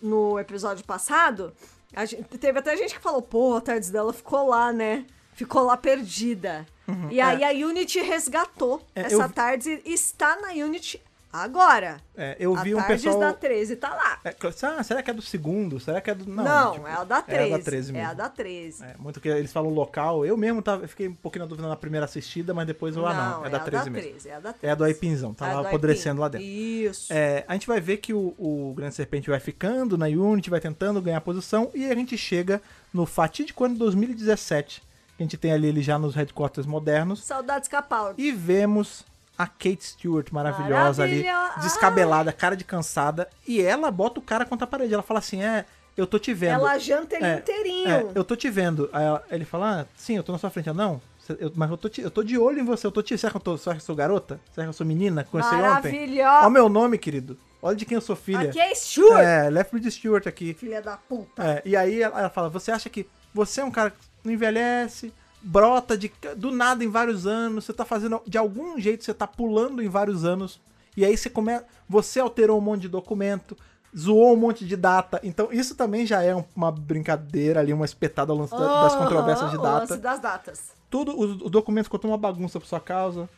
no episódio passado, a gente- teve até gente que falou, pô, a Tardes dela ficou lá, né? Ficou lá perdida. e aí a Unity resgatou É, essa eu vi- Tardes e está na Unity agora. É, eu vi um pessoal... da 13 tá lá. É, ah, será que é do segundo? Será que é do. Não, Não, tipo, é a da 13. É a da 13 É mesmo. a da 13. É, muito que eles falam local. Eu mesmo tava, fiquei um pouquinho na dúvida na primeira assistida, mas depois eu, ah, não, é da a 13 mesmo. 13, é a da 13. É a do Aipinzão, tá É lá do apodrecendo lá dentro. Isso. É, a gente vai ver que o, o Grande Serpente vai ficando na Unity, vai tentando ganhar posição, e a gente chega no fatídico ano de 2017, que a gente tem ali ele já nos headquarters modernos, Saudades Capaldi. e vemos a Kate Stewart maravilhosa ali, Maravilhosa. descabelada, cara de cansada, e ela bota o cara contra a parede. Ela fala assim: É, eu tô te vendo. Ela janta ele É, inteirinho. É, eu tô te vendo. Aí ele fala, ah, sim, eu tô na sua frente. Não, eu- mas eu tô, te- eu tô de olho em você, eu tô te. Será que eu, tô, será que eu sou garota? Será que eu sou menina? Conheci ontem? Maravilhosa. Olha o meu nome, querido. Olha de quem eu sou filha. Aqui é Stuart. É, Lethbridge Stewart aqui. Filha da puta. É, e aí ela, ela fala, você acha que você é um cara que não envelhece, brota de, do nada em vários anos, você tá fazendo, de algum jeito você tá pulando em vários anos, e aí você começa, você alterou um monte de documento, zoou um monte de data, então isso também já é um- uma brincadeira ali, uma espetada ao lance da- das controvérsias de o data. lance das datas. Tudo, os, os documentos contam uma bagunça por sua causa.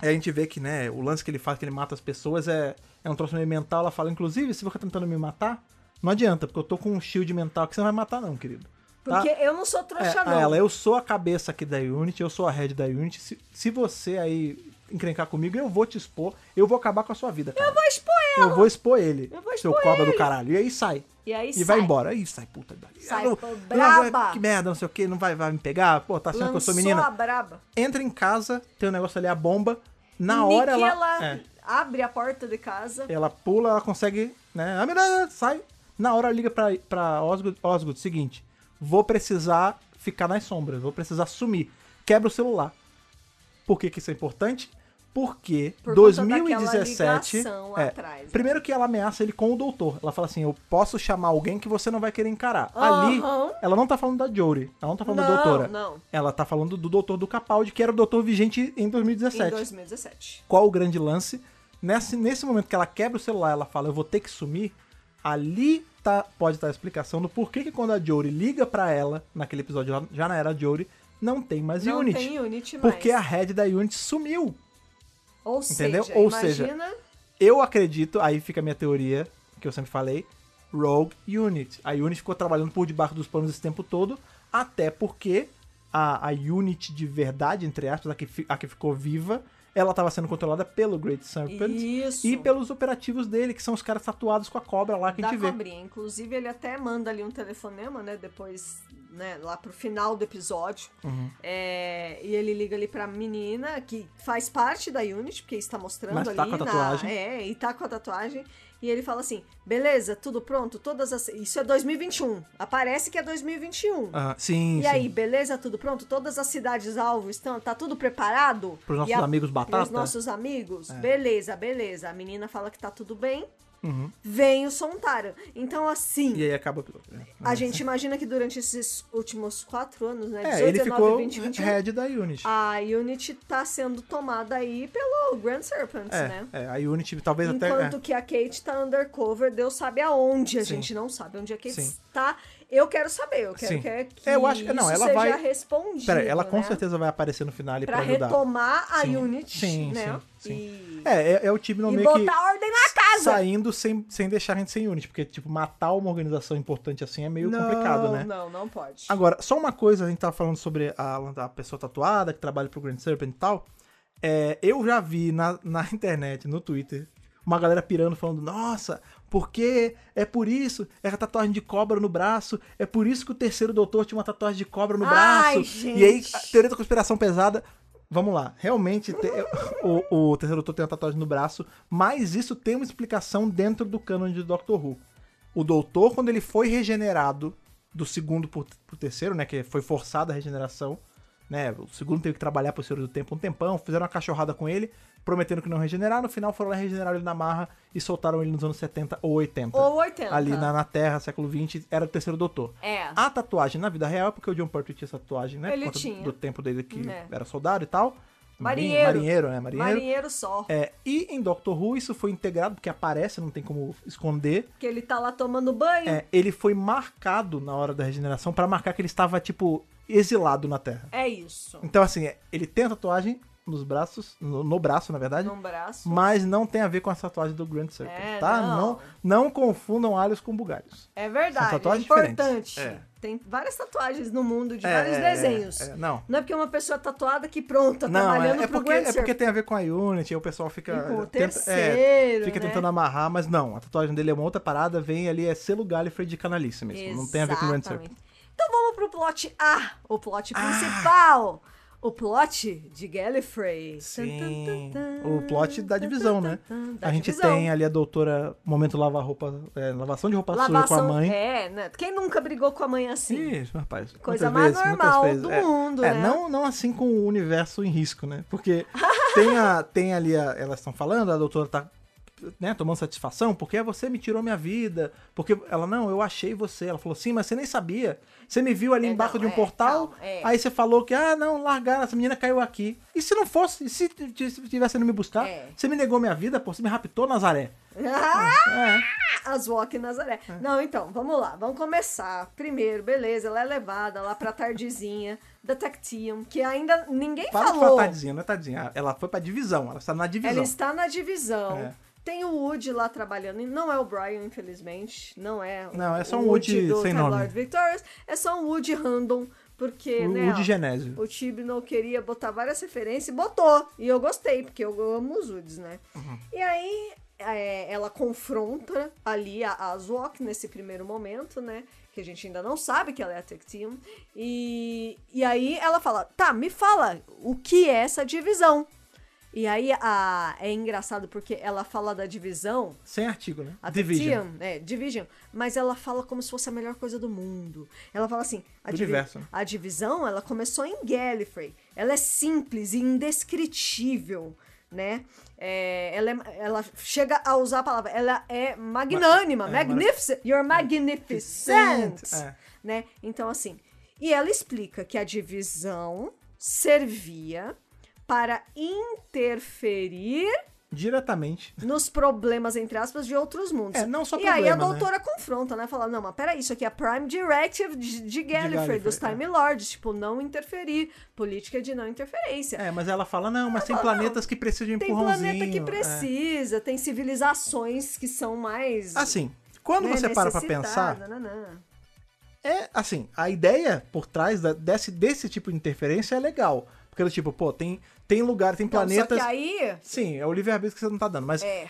Aí a gente vê que, né, o lance que ele faz, que ele mata as pessoas, é, é um troço meio mental. Ela fala, inclusive, se você tá tentando me matar, não adianta, porque eu tô com um shield mental que você não vai matar, não, querido. Tá? Porque eu não sou trouxa, É, não. a ela, eu sou a cabeça aqui da Unity, eu sou a head da Unity. Se, se você aí encrencar comigo, eu vou te expor, eu vou acabar com a sua vida, cara. Eu vou expor ela. Eu vou expor ele. Eu vou seu põe cobra do caralho. E aí sai. E aí E sai. vai embora. Aí sai, puta. Sai, Ah, não- pô, não, braba. Que merda, não sei o que, não vai, vai me pegar. Pô, tá achando que eu sou menina? a braba. Entra em casa, tem um negócio ali, a bomba. Na hora Nick, ela. é, abre a porta de casa. ela pula, ela consegue, né? Ah, sai. Na hora ela liga pra, pra Osgood, Osgood, seguinte, vou precisar ficar nas sombras, vou precisar sumir. Quebra o celular. Por que que isso é importante? Porque Por conta 2017... daquela ligação é, atrás, né? primeiro que ela ameaça ele com o doutor. Ela fala assim, eu posso chamar alguém que você não vai querer encarar. Ali, Aham. ela não tá falando da Jory, ela não tá falando da Não, doutora. não. Ela tá falando do doutor do Capaldi, que era o doutor vigente em Em 2017 2017. qual o grande lance. Nesse, nesse momento que ela quebra o celular, ela fala, eu vou ter que sumir. Ali tá, pode estar a explicação do porquê que quando a Jory liga pra ela, naquele episódio já, já não era a Jory, não tem mais Não Unity. tem Unity mais. Porque a head da Unity sumiu. Ou entendeu? seja, Ou imagina... Eu acredito, aí fica a minha teoria, que eu sempre falei, Rogue Unit. A Unity ficou trabalhando por debaixo dos panos esse tempo todo, até porque a, a Unity de verdade, entre aspas, a que, a que ficou viva, ela estava sendo controlada pelo Great Serpent Isso. e pelos operativos dele, que são os caras tatuados com a cobra lá que a da gente vê. cobrinha. Inclusive, ele até manda ali um telefonema, né? Depois, né? Lá pro final do episódio. Uhum. É, e ele liga ali pra menina, que faz parte da Unity, porque está mostrando Mas ali. tá com a na- tatuagem. é, e tá com a tatuagem. E ele fala assim: beleza, tudo pronto, todas as. Isso é 2021. Aparece que é 2021. Ah, sim, E sim. aí, beleza, tudo pronto? Todas as cidades-alvo estão, tá tudo preparado? Pros nossos E a- amigos batata? É. Pros nossos amigos? Beleza, beleza. A menina fala que tá tudo bem. Uhum. Vem o Sontaro. Então, assim, E aí acaba o episódio. né? a gente imagina que durante esses últimos quatro anos, né? É, 18, ele 19, ficou 20, 21, head da Unity. a Unity tá sendo tomada aí pelo Grand Serpents, é, né? é, a Unity talvez Enquanto até... é. que a Kate tá undercover, Deus sabe aonde. A Sim. gente não sabe onde a Kate Sim. está. Eu quero saber, eu quero Sim. que, que Eu acho que- não, ela vai- respondido. Pera, ela com né? certeza vai aparecer no finale pra, Pra ajudar. retomar a Sim. Unity, Sim, né? sim, sim. E, É, é, é o time no e meio botar que ordem na casa. saindo sem, sem deixar a gente sem Unity, porque, tipo, matar uma organização importante assim é meio não, complicado, né? Não, não pode. Agora, só uma coisa, a gente tava falando sobre a, a pessoa tatuada que trabalha pro Grand Serpent e tal. É, eu já vi na, na internet, no Twitter, uma galera pirando falando, nossa, porque é por isso, é a tatuagem de cobra no braço, é por isso que o terceiro doutor tinha uma tatuagem de cobra no Ai, braço. gente. E aí, teoria da conspiração pesada. Vamos lá, realmente te- o, o terceiro doutor tem uma tatuagem no braço, mas isso tem uma explicação dentro do canon de Doctor Who. O doutor, quando ele foi regenerado do segundo pro, pro terceiro, né? Que foi forçada a regeneração, né? O segundo teve que trabalhar pro Senhor do Tempo um tempão, fizeram uma cachorrada com ele, prometendo que não regenerar, no final foram lá regeneraram ele na marra e soltaram ele nos anos 70 ou 80. Ou 80. Ali na, na Terra, século 20, era o terceiro doutor. É. A tatuagem na vida real é porque o John Pertwee tinha essa tatuagem, né? Ele por conta tinha. do tempo dele que É. era soldado e tal. Marinheiro. Marinheiro, né? Marinheiro. Marinheiro só. É, e em Doctor Who isso foi integrado, porque aparece, não tem como esconder. Que ele tá lá tomando banho. É, ele foi marcado na hora da regeneração pra marcar que ele estava, tipo, exilado na Terra. É isso. Então, assim, é, ele tem a tatuagem nos braços, no, no braço, na verdade, Num braço. mas não tem a ver com a tatuagem do Grand Serpent, É, tá? não. Não, não confundam alhos com bugalhos. É verdade. São tatuagens é importante. É. Tem várias tatuagens no mundo de É, vários é, desenhos. é, não. Não é porque uma pessoa tatuada que pronto, tá Não, trabalhando é, é pro porque, Grand é porque tem a ver com a Unity, aí o pessoal fica. E o tenta- terceiro, é, fica né? tentando amarrar, mas não. A tatuagem dele é uma outra parada, vem ali, é selo Gallifrey de canalice mesmo. Não tem a ver com o Grand Exatamente. Serpent. Então vamos pro plot A, o plot principal. O plot de Gallifrey. Sim. O plot da divisão, né? Da a gente divisão. tem ali a doutora, momento lavar roupa, é, lavação de roupa suja com a Lavação, mãe. É, né? Quem nunca brigou com a mãe assim? Ih, rapaz. Coisa mais vezes, normal vezes. do É, mundo, é, né? Não, não assim com o universo em risco, né? Porque tem, a, tem ali, a- elas estão falando, a doutora tá né, tomando satisfação, porque você me tirou minha vida. Porque ela, não, eu achei você. Ela falou, sim, mas você nem sabia. Você me viu ali É, embaixo não, de um é, portal, calma, é. aí você falou que, ah, não, largaram, essa menina caiu aqui. E se não fosse, se tivesse indo me buscar? É. Você me negou minha vida, pô, você me raptou, Nazaré. Ah, É. As Walk Nazaré. Não, então, vamos lá. Vamos começar. Primeiro, beleza, ela é levada lá pra tardezinha da Tactium, que ainda ninguém Para de falou. falar tadinha, não é tadinha. Ela foi pra divisão, ela está na divisão. Ela está na divisão. É. Tem o Woody lá trabalhando. e Não é o Brian, infelizmente. Não é. o- Não, é só o um Woody do sem nome. Lord Victorious. É só um Woody random. Porque, O né? Woody ó, Genésio. O Tibno queria botar várias referências e botou. E eu gostei, porque eu amo os Woods, né? Uhum. E aí, é, ela confronta ali a, a Zwok nesse primeiro momento, né? Que a gente ainda não sabe que ela é a Tectium. E, e aí ela fala: tá, me fala o que é essa divisão. E aí a, é engraçado porque ela fala da divisão. Sem artigo, né? A Division. Tectium, é, Division. Mas ela fala como se fosse a melhor coisa do mundo. Ela fala assim: a, divi- universo, né? a divisão, ela começou em Gallifrey. Ela é simples e indescritível, né? É, ela, é- ela chega a usar a palavra, ela é magnânima, Ma- é, magnificent, you're magnificent, É. né? Então, assim, e ela explica que a divisão servia para interferir Diretamente. nos problemas, entre aspas, de outros mundos. É, não só E aí a né? doutora confronta, né? Fala, não, mas peraí, isso aqui é Prime Directive de, de Gallifrey, Gallifrey, dos é. Time Lords. Tipo, não interferir. Política de não interferência. É, mas ela fala, não, mas tem fala, planetas que precisam de Tem empurrãozinho. planeta que é. precisa, tem civilizações que são mais... Assim, quando né, você para pra pensar, necessitadas, nanã. é assim, a ideia por trás da- desse, desse tipo de interferência é legal. Porque tipo, pô, tem, tem lugar, tem Então, planetas. Só que aí... Sim, é o livre-arbítrio que você não tá dando, mas É.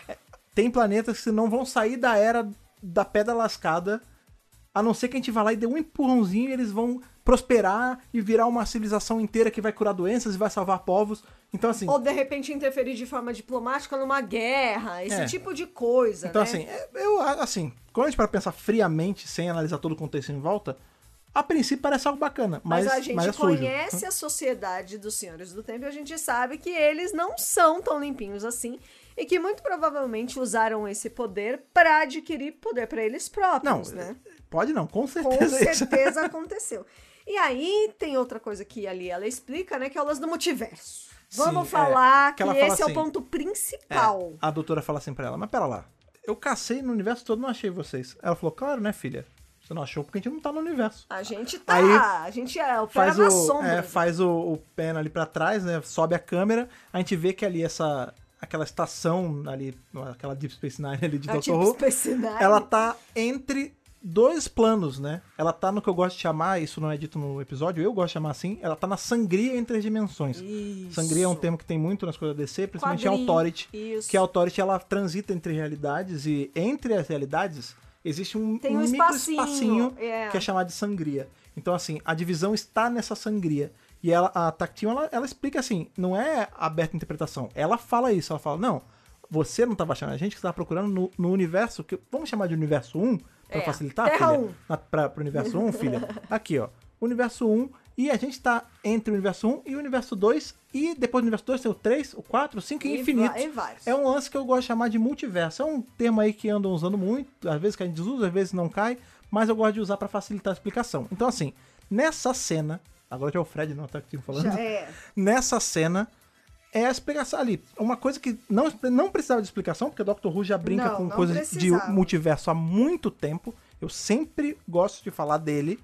tem planetas que não vão sair da era da pedra lascada, a não ser que a gente vá lá e dê um empurrãozinho e eles vão prosperar e virar uma civilização inteira que vai curar doenças e vai salvar povos. Então, assim. Ou de repente interferir de forma diplomática numa guerra, esse É. tipo de coisa, Então, né? assim, é- eu, assim, quando a gente para pensar friamente, sem analisar todo o contexto em volta, a princípio parece algo bacana, mas, Mas, a gente mas é sujo. conhece a sociedade dos Senhores do Tempo e a gente sabe que eles não são tão limpinhos assim e que muito provavelmente usaram esse poder pra adquirir poder pra eles Não, próprios, né? pode não, com Com certeza. é isso. certeza aconteceu. E aí tem outra coisa que ali ela explica, né, que é o lance do multiverso. Vamos Sim, falar é, que que, fala esse é o assim, ponto principal. É, a doutora fala assim pra ela, mas pera lá, eu cacei no universo todo, não achei vocês. Ela falou, claro, né, filha? Você não achou porque a gente não tá no universo. A gente tá, Aí a gente é, opera Faz na o, sombra. é, faz o, o pen ali pra trás, né? Sobe a câmera, a gente vê que ali essa aquela estação ali, aquela Deep Space Nine ali de A tipo Who, Space Nine. ela tá entre dois planos, né? Ela tá no que eu gosto de chamar, isso não é dito no episódio, eu gosto de chamar assim, ela tá na sangria entre as dimensões. Isso. Sangria é um termo que tem muito nas coisas da DC, principalmente Quadrinho. Authority. Isso. Que a Authority ela transita entre realidades e entre as realidades existe um, Tem um micro espacinho, espacinho é. que é chamado de sangria. Então, assim, a divisão está nessa sangria. E ela, a Tactium, ela, ela explica assim, não é aberta a interpretação. Ela fala isso, ela fala, não, você não estava achando a gente que estava procurando no, no universo, que vamos chamar de universo 1, para É, facilitar, filha? 1. Na, pra, pro universo 1, filha? Aqui, ó. Universo 1, e a gente tá entre o universo 1 e o universo 2, e depois do universo 2 tem o 3, o 4, o 5 e E infinito. e vários. É um lance que eu gosto de chamar de multiverso. É um termo aí que andam usando muito, às vezes que a gente usa, às vezes não cai, mas eu gosto de usar para facilitar a explicação. Então, assim, nessa cena, agora já é o Fred, não tá aqui falando. Já é. Nessa cena, é a explicação ali. Uma coisa que não, não precisava de explicação, porque o Doctor Who já brinca Não, com não coisas de precisava. multiverso há muito tempo. Eu sempre gosto de falar dele.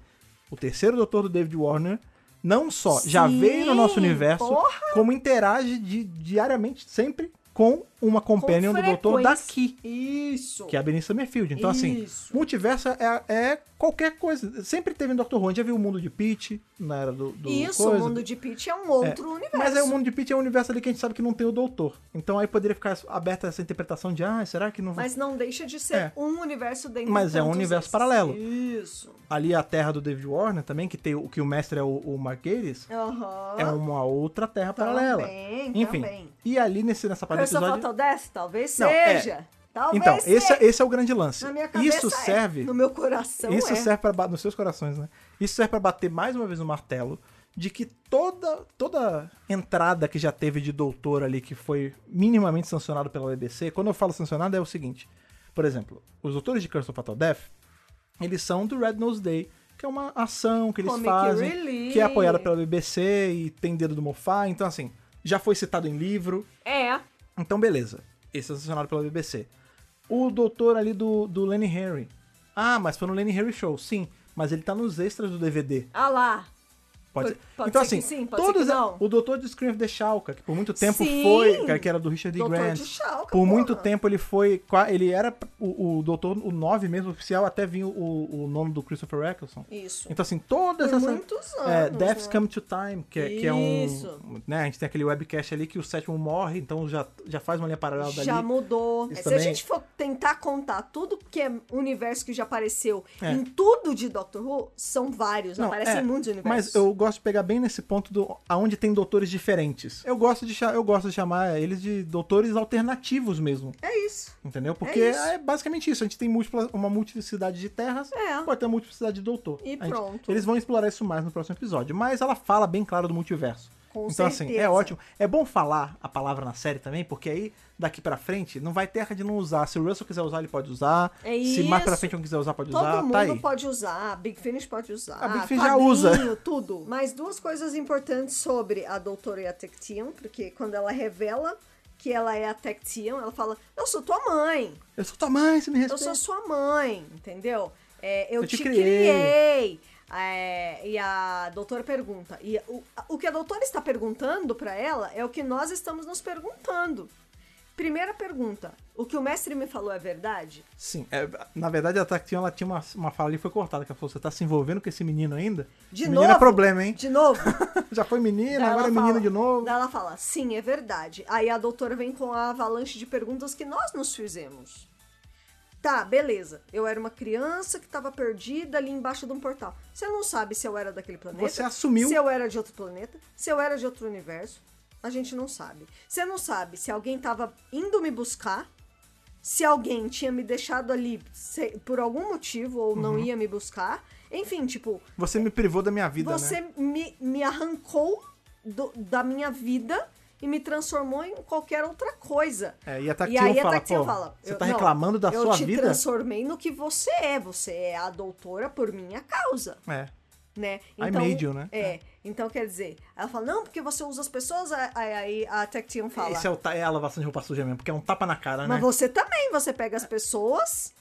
O terceiro Doutor do David Warner. Não só já Sim, veio no nosso universo, porra! como interage di- diariamente, sempre com uma companion do Doutor daqui. Isso. Que é a Benice Summerfield. Então, assim, Isso. multiverso é, é qualquer coisa. Sempre teve no Doctor Who. A gente já viu o mundo de Peach, na era do, do Isso, coisa. o mundo de Peach é um outro universo. Mas é o mundo de Peach é um universo ali que a gente sabe que não tem o doutor. Então aí poderia ficar aberta essa interpretação de, ah, será que não vai. Mas não deixa de ser É. um universo dentro Mas é um universo esses. paralelo. Isso. Ali a terra do David Warner também, que tem o que o mestre é o, o Mark Gatiss, Aham. é uma outra terra paralela. Também, Enfim. também. E ali nesse, nessa parte do episódio. Death? Talvez Não, é. seja. Talvez Então, esse, seja. esse é o grande lance. Na minha cabeça Isso é. serve. No meu coração Isso é. serve para nos seus corações, né? Isso serve para bater mais uma vez o martelo de que toda toda entrada que já teve de doutor ali que foi minimamente sancionado pela BBC, quando eu falo sancionado é o seguinte, por exemplo, os doutores de Curse of Fatal Death, eles são do Red Nose Day, que é uma ação que eles Comic fazem, relief. que é apoiada pela BBC e tem dedo do Moffat, então assim, já foi citado em livro, É. então, beleza. Esse é sancionado pela BBC. O doutor ali do, do Lenny Henry. Ah, mas foi no Lenny Henry Show. Sim, mas ele tá nos extras do DVD. Ah lá. Pode, Pode- pode então, assim, sim, pode todos. que não. O doutor de Scream of the Shalka, que por muito tempo Sim! foi. cara, Que era do Richard D. Grant. de Chalca, Por muito porra. tempo ele foi. Ele era o, o doutor, o 9 mesmo oficial, até vinha o, o nome do Christopher Eccleston. Isso. Então, assim, todas Por essas. muitos É, anos, Deaths né? Come to Time, que, é- que é um. Isso. Né, a gente tem aquele webcast ali que o sétimo morre, então já, já faz uma linha paralela dali. Já mudou. Isso Se a gente for tentar contar tudo que é universo que já apareceu É. em tudo de Doctor Who, são vários. Não, aparecem é, muitos universos. Mas eu gosto de pegar bem nesse ponto do aonde tem doutores diferentes. Eu gosto de, eu gosto de chamar eles de doutores alternativos mesmo. É isso. Entendeu? Porque isso. é, basicamente isso. A gente tem múltipla- uma multiplicidade de terras, É. pode ter uma multiplicidade de doutor. E A gente- pronto. eles vão explorar isso mais no próximo episódio. Mas ela fala bem claro do multiverso. Com então, assim, certeza. é ótimo. É bom falar a palavra na série também, porque aí, daqui pra frente, não vai ter essa de não usar. Se o Russell quiser usar, ele pode usar. É Se mais pra frente não quiser usar, pode Todo usar. mundo tá aí. pode usar, Big Finish pode usar. A Big Finish já usa. tudo. Mas duas coisas importantes sobre a Doutora e a Tectium, porque quando ela revela que ela é a Tectium, ela fala: Eu sou tua mãe, Eu sou tua mãe, se me eu respeita. sou sua mãe, entendeu? É, eu, Eu te te, criei. criei. É, e a doutora pergunta. E o, o que a doutora está perguntando pra ela é o que nós estamos nos perguntando. Primeira pergunta: o que o mestre me falou é verdade? Sim, é, na verdade a Tactium ela tinha uma, uma fala ali foi cortada, que ela falou, você tá se envolvendo com esse menino ainda? De esse novo? menino é problema, hein? De novo? Já foi menino, Daí agora é menino de novo. Daí ela fala, sim, é verdade. Aí a doutora vem com a avalanche de perguntas que nós nos fizemos. Tá, beleza. Eu era uma criança que tava perdida ali embaixo de um portal. Você não sabe se eu era daquele planeta. Você assumiu. Se eu era de outro planeta. Se eu era de outro universo. A gente não sabe. Você não sabe se alguém tava indo me buscar. Se alguém tinha me deixado ali se- por algum motivo ou Uhum. não ia me buscar. Enfim, tipo, Você me privou da minha vida, você né? me, me arrancou do- da minha vida e me transformou em qualquer outra coisa. É, e a e aí a fala, você eu- tá não, reclamando da eu sua te vida? transformei no que você é. Você é a doutora por minha causa, É, né? I made you, né? É. Então, quer dizer, ela fala, não, porque você usa as pessoas, aí, a Tactium fala, esse é, o, é a lavação de roupa suja mesmo, porque é um tapa na cara, mas né? você também, você pega as pessoas,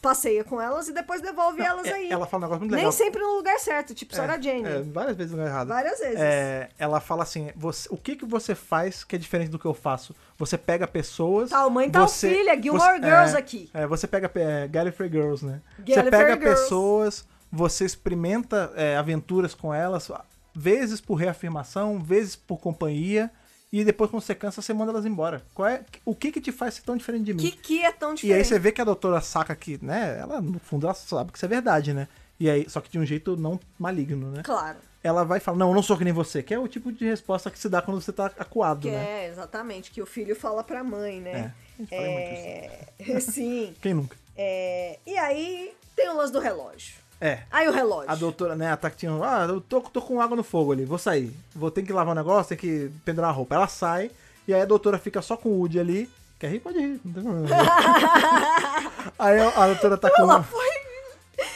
passeia com elas e depois devolve elas É, aí. Ela fala um negócio muito Nem legal. sempre no lugar certo, tipo Sarah Jane. É, várias vezes no lugar errado. Várias vezes. É, ela fala assim: você- o que, que você faz que é diferente do que eu faço? Você pega pessoas. Tal mãe, tal você, filha, Gilmore você- Girls é, aqui. É, você pega é, Gallifrey Girls, né? você Gallifrey pega Girls. pessoas, você experimenta é, aventuras com elas, vezes por reafirmação, vezes por companhia, e depois quando você cansa, você manda elas embora. Qual é, o que que te faz ser tão diferente de mim? Que que é tão E diferente? aí você vê que a doutora saca que, né? Ela, no fundo, ela sabe que isso é verdade, né? E aí, só que de um jeito não maligno, né? Claro. Ela vai falar, não, eu não sou que nem você, que é o tipo de resposta que se dá quando você tá acuado, Que né? é, exatamente, que o filho fala pra mãe, né? É, a gente fala É, Sim. Quem nunca? É, E aí tem o lance do relógio. É. Aí o relógio. A doutora, né, a Tactinha, ah, eu tô, tô com água no fogo ali, vou sair. Vou ter que lavar um negócio, tem que pendurar a roupa. Ela sai, e aí a doutora fica só com o Woody ali. Quer rir? Pode rir, não tem problema. aí a, a doutora tá com... Ela foi.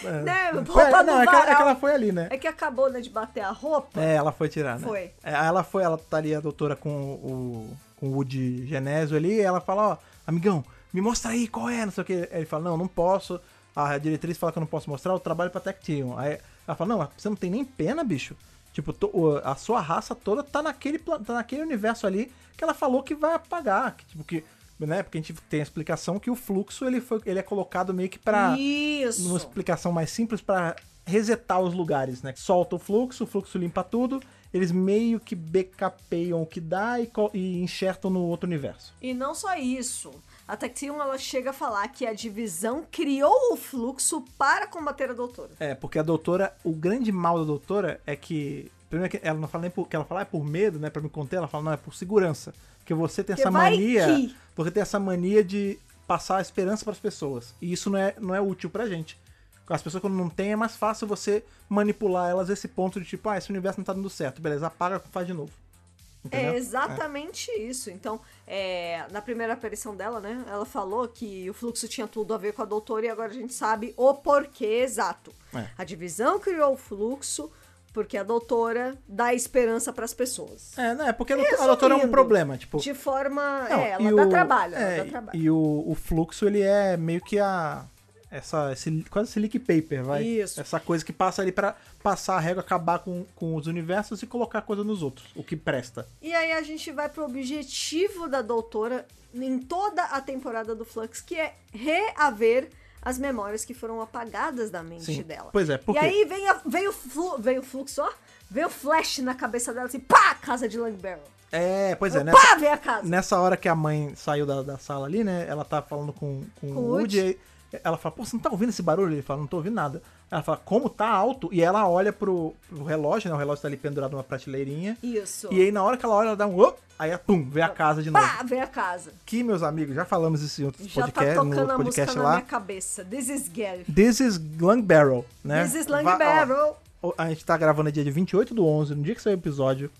Né? Roupa É, não, é que, ela, é que ela foi ali, né? É que acabou, né, de bater a roupa. É, ela foi tirar, né? Foi. É, aí ela foi, ela tá ali, a doutora com o, com o Woody Genésio ali, e ela fala, ó, amigão, me mostra aí qual é, não sei o que. Aí ele fala, não, não posso. A diretriz fala que eu não posso mostrar, eu trabalho pra Tech Team. Aí ela fala, não, você não tem nem pena, bicho. Tipo, to- a sua raça toda tá naquele, tá naquele universo ali que ela falou que vai apagar. Que, tipo, que, né? Porque a gente tem a explicação que o fluxo ele, foi, ele é colocado meio que pra Isso. numa explicação mais simples pra resetar os lugares, né? Solta o fluxo, o fluxo limpa tudo, eles meio que backupeiam o que dá e, e enxertam no outro universo. E não só isso. A Tactium, ela chega a falar que a divisão criou o fluxo para combater a doutora. É, porque a doutora, o grande mal da doutora é que. Primeiro que ela não fala nem por. que ela fala é por medo, né? Pra me conter, ela fala, não, é por segurança. Porque você tem Porque essa mania. que- Você tem essa mania de passar a esperança pras pessoas. E isso não é, não é útil pra gente. As pessoas, quando não tem, é mais fácil você manipular elas esse ponto de tipo, ah, esse universo não tá dando certo. Beleza, apaga e faz de novo. Entendeu? É exatamente isso. Então, é, na primeira aparição dela, né? Ela falou que o fluxo tinha tudo a ver com a doutora e agora a gente sabe o porquê exato. É. A divisão criou o fluxo porque a doutora dá esperança para as pessoas. É, não, é porque a doutora- a doutora é um problema, tipo. De forma. Não, é, ela dá o- trabalho. é, ela dá trabalho. E o, o fluxo, ele é meio que a. essa esse, quase silic paper, vai. Isso. Essa coisa que passa ali pra passar a régua, acabar com, com os universos e colocar coisa nos outros, o que presta. E aí a gente vai pro objetivo da doutora em toda a temporada do Flux, que é reaver as memórias que foram apagadas da mente Sim. dela. Pois é, por E aí vem, a- vem, o flu, vem o fluxo, ó. Vem o flash na cabeça dela, assim, pá, casa de Lang Barrel. É, pois é, nessa, pá, vem a casa. nessa hora que a mãe saiu da, da sala ali, né? Ela tá falando com, com, Com o o Woody. Woody. Ela fala, pô, você não tá ouvindo esse barulho? Ele fala, não tô ouvindo nada. Ela fala, como tá alto? E ela olha pro, pro relógio, né? O relógio tá ali pendurado numa prateleirinha. Isso. E aí, na hora que ela olha, ela dá um op, aí, pum, vê a casa de novo. Pá, vem a casa. Que, meus amigos, já falamos isso em outros Já tá podcasts, tocando no a música podcast na lá. minha cabeça. This is Gary. This is Lang Barrel, né? This is Lang Va- ó, Barrel. A gente tá gravando dia de 28 do 11, no dia que saiu o episódio.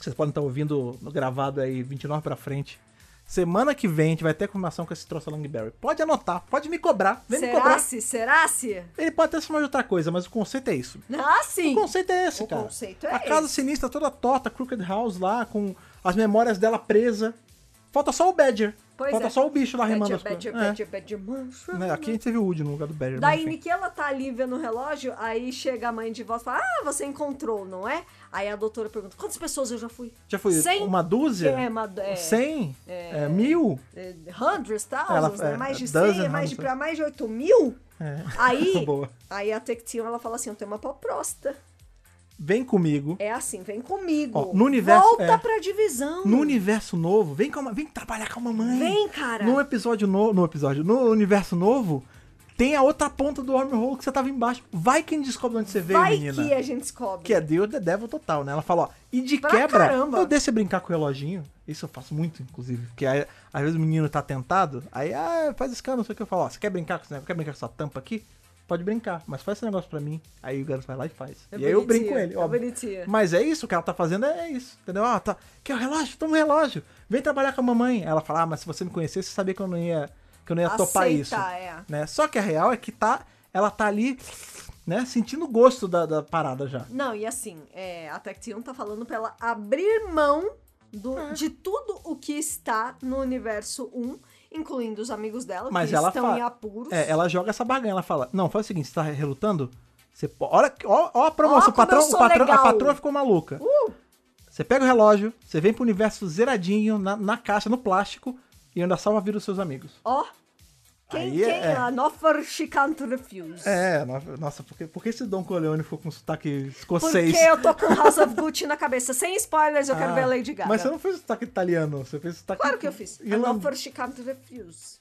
Vocês podem estar ouvindo no gravado aí 29 pra frente. Semana que vem a gente vai ter confirmação com esse troço Langberry. Pode anotar, pode me cobrar, vem me Será cobrar. se? Será se? Ele pode até se chamar de outra coisa, mas o conceito é isso. Ah, sim. O conceito é esse, O cara. conceito é A casa esse. sinistra toda torta, Crooked House lá, com as memórias dela presa. Falta só o Badger. Pois Falta é. só o bicho lá Badger, as Badger, coisas. Badger, Mushroom. É, né, Aqui a gente teve o Woody no lugar do Badger. Daí. Nick, ela tá ali vendo o relógio, aí chega a mãe de volta e fala, ah, você encontrou, não é? Aí a doutora pergunta, quantas pessoas eu já fui? Já Cem? uma dúzia? É, uma- é. Cem? É, mil? Eh, Hundreds, thousands, Ela- né? é, Mais de 100, mais de, pra mais de 8 mil? É. Aí, aí a Tection, ela fala assim, eu tenho uma proposta. Vem comigo. É assim, vem comigo. Ó, no universo- Volta é. pra divisão. No universo novo, vem, com a, vem trabalhar com a mamãe. Vem, cara. No episódio novo, no episódio, no universo novo, tem a outra ponta do wormhole que você tava embaixo. Vai quem descobre onde você veio, Vai menina. que a gente descobre. Que é Deus The Devil total, né? Ela fala, ó, e de Pra quebra, caramba. eu deixo brincar com o reloginho. Isso eu faço muito, inclusive. Porque aí, às vezes o menino tá tentado, aí, ah, faz escândalo, não sei o que eu falo, ó, você quer brincar com esse negócio, quer brincar com essa tampa aqui? Pode brincar, mas faz esse negócio pra mim. Aí o garoto vai lá e faz. É e aí eu brinco com ele, é ó. bonitinho. Mas é isso, o que ela tá fazendo é isso, entendeu? Ah, tá. Quer o relógio? Toma o relógio. Vem trabalhar com a mamãe. Ela fala, ah, mas se você me conhecesse, você sabia que eu não ia, que eu não ia topar isso. É. Né? Só que a real é que tá, ela tá ali, né, sentindo o gosto da, da parada já. Não, e assim, é, a Tection tá falando pra ela abrir mão do, É. de tudo o que está no universo 1, incluindo os amigos dela, Mas que ela estão fala- em apuros. É, ela joga essa barganha, ela fala, não, faz o seguinte, você tá relutando? Você olha, ó, ó a promoção, Ó o patrão, o patrão, a patroa ficou maluca. Uh! Você pega o relógio, você vem pro universo zeradinho, na, na caixa, no plástico, e ainda salva a vida dos seus amigos. Ó, quem, Aí quem é- é? An offer she can't refuse. É, no- nossa, por que, por que esse Don Corleone ficou com sotaque escocês? Porque eu tô com House of Gucci na cabeça. Sem spoilers, eu quero Ah, ver a Lady Gaga. Mas você não fez sotaque italiano, você fez sotaque... Claro que eu fiz. An irland- offer she can't refuse.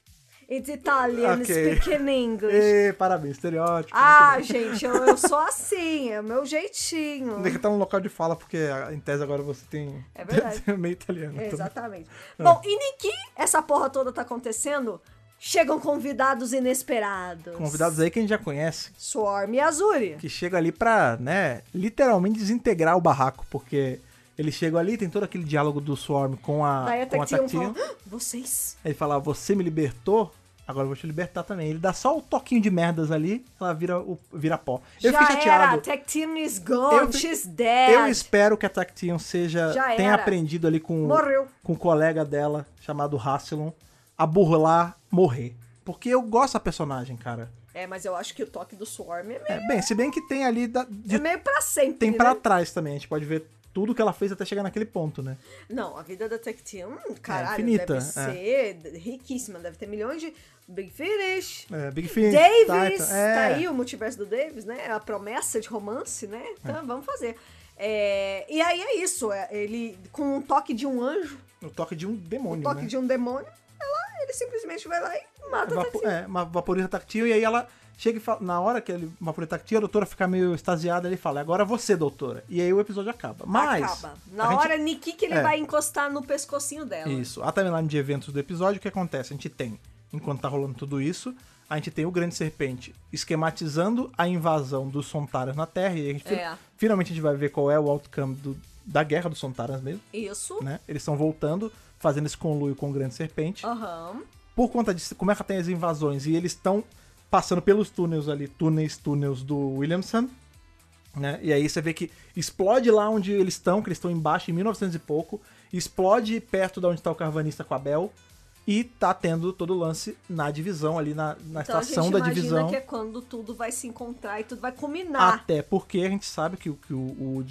It's Italian, Ok. speak in English. Ê, parabéns, estereótipo. Ah, gente, eu, eu sou assim, é o meu jeitinho. Tem que estar no local de fala, porque em tese agora você tem... É verdade. tem meio italiano. É, exatamente. Bom, e Niki, essa porra toda tá acontecendo, chegam convidados inesperados. Convidados aí que a gente já conhece, Swarm e Azuri. que chega ali pra, né, literalmente desintegrar o barraco, porque eles chegam ali, tem todo aquele diálogo do Swarm com a, Daí com a Tactium. fala, "Ah, vocês? Ele fala, você me libertou, agora eu vou te libertar também. Ele dá só o toquinho de merdas ali, ela vira, o, vira pó. Eu Já fiquei chateado. era, Tech Team is gone, Eu she's dead. Eu espero que a Tactium seja Já tenha era. aprendido ali com, Morreu. com o colega dela, chamado Rassilon, a burlar, morrer. Porque eu gosto da personagem, cara. É, mas eu acho que o toque do Swarm é meio, É, bem, se bem que tem ali. da- de- é meio pra sempre, tem pra né? trás também. A gente pode ver tudo que ela fez até chegar naquele ponto, né? Não, a vida da Tech Team, caralho, infinita, deve ser riquíssima, deve ter milhões de Big Finish, É, Big Finish, Davis, Titan, é. tá aí o multiverso do Davis, né? A promessa de romance, né? Então vamos fazer. É, e aí é isso, é, ele com um toque de um anjo, O toque de um demônio, toque né? de um demônio, ele simplesmente vai lá e mata a Vapo- Tactile. é, uma vaporiza táctil, e aí ela chega e fala, na hora que ele vaporiza táctil, a doutora fica meio extasiada, ele fala, agora você, doutora. E aí o episódio acaba. Mas... Acaba. Na a gente- hora, Niki, que ele é. vai encostar no pescocinho dela. Isso. A timeline de eventos do episódio, o que acontece? A gente tem, enquanto tá rolando tudo isso, a gente tem o Grande Serpente esquematizando a invasão dos Sontaras na Terra, e a gente, É. finalmente a gente vai ver qual é o outcome do- da guerra dos Sontaras mesmo, Isso. né? Eles estão voltando, fazendo esse conluio com o Grande Serpente. Aham. Por conta disso, como é que tem as invasões, e eles estão passando pelos túneis ali, túneis, túneis do Williamson, né? E aí você vê que explode lá onde eles estão, que eles estão embaixo em 1900 e pouco, explode perto de onde tá o carvanista com a Bel, E tá tendo todo o lance na divisão, ali na, na Então estação da imagina divisão. que é quando tudo vai se encontrar e tudo vai culminar. Até porque a gente sabe que, o- que o, o,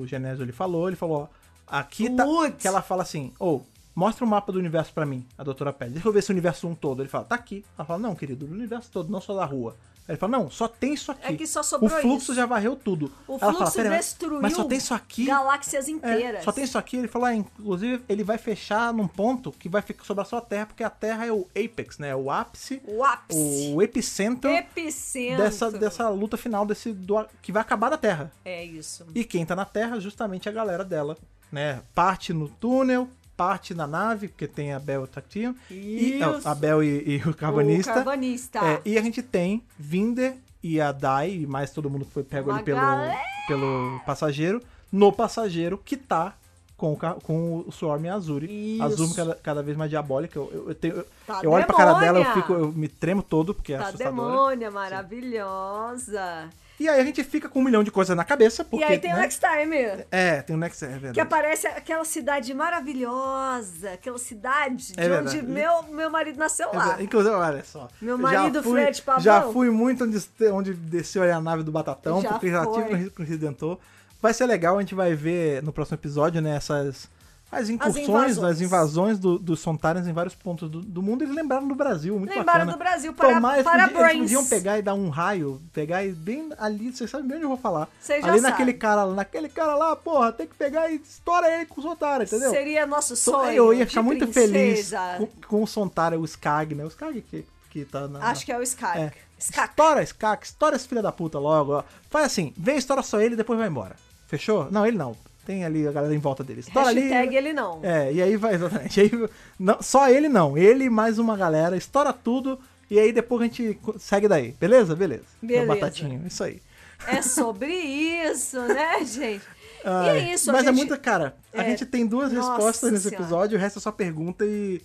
o Genésio ele falou, ele falou, ó, aqui tá. Putz. Que ela fala assim, ô, mostra o mapa do universo pra mim, a doutora pede. Deixa eu ver esse universo um todo. Ele fala, tá aqui. Ela fala, não, querido, do universo todo, não só da rua. Aí ele fala, não, só tem isso aqui. É que só O sobrou fluxo isso. já varreu tudo. O Ela fluxo fala, "Pera, mas- destruiu Mas só tem isso aqui. galáxias É, inteiras. só tem isso aqui. Ele falou, ah, inclusive, ele vai fechar num ponto que vai ficar sobrar só a Terra, porque a Terra é o apex, né? O ápice, O ápice. o epicentro Epicentro. dessa, dessa luta final, desse do- que vai acabar da Terra. É isso. E quem tá na Terra, justamente a galera dela, né? Parte no túnel, parte na nave, porque tem a Bel e o Tactium. E, não, a Bel e, e o Carbonista. O carbanista. É, e a gente tem Vinder e a Dai, e mais todo mundo que foi pego Uma ali pelo, galera. pelo passageiro, no passageiro que tá com o, com o Swarm e a Azuri. Isso. A Azuri cada, cada vez mais diabólica. Eu, eu, eu tenho- eu- Tá eu olho pra cara dela, eu, fico, eu me tremo todo, porque é Tá assustadora. demônia, maravilhosa. E aí a gente fica com um milhão de coisas na cabeça, porque... e aí tem o né? Next Time. É, tem o Next... É verdade. Que aparece aquela cidade maravilhosa, aquela cidade É de onde verdade. meu, meu marido nasceu É lá. Inclusive, olha só. Meu já marido, fui, Fred Pavão. Já fui muito onde, onde desceu a nave do Batatão, Já porque já foi. tive no- no Redentor. Vai ser legal, a gente vai ver no próximo episódio, né, essas... As incursões, invasões. as invasões do- dos Sontarans em vários pontos do, do mundo. Eles lembraram do Brasil, muito Lembraram bacana. do Brasil para, Tomar, eles, para eles Brains. podiam pegar e dar um raio, pegar e bem ali, vocês sabem bem onde eu vou falar. Já ali naquele sabem. cara, naquele cara lá, porra, tem que pegar e estoura ele com o Sontara, entendeu? Seria nosso Então, sonho. eu ia ficar muito feliz princesa. com, com o Sontara, o Skag, né? O Skag que, que tá na. Acho que é o Skak. é. Skak. Estoura, Skag, estoura esse filho da puta logo, ó. Faz assim, vem, estoura só ele e depois vai embora. Fechou? Não, ele não. Tem ali a galera em volta dele. Estoura ali. Hashtag ele não. É, e aí vai, exatamente. Aí, não, só ele não. Ele e mais uma galera, estoura tudo. E aí depois a gente segue daí. Beleza? Beleza. Meu Beleza. batatinho, isso aí. É sobre isso, né, gente? Ai, e é isso, Mas é gente... muita, cara. A É. gente tem duas Nossa respostas nesse Senhora. episódio, o resto é só pergunta e.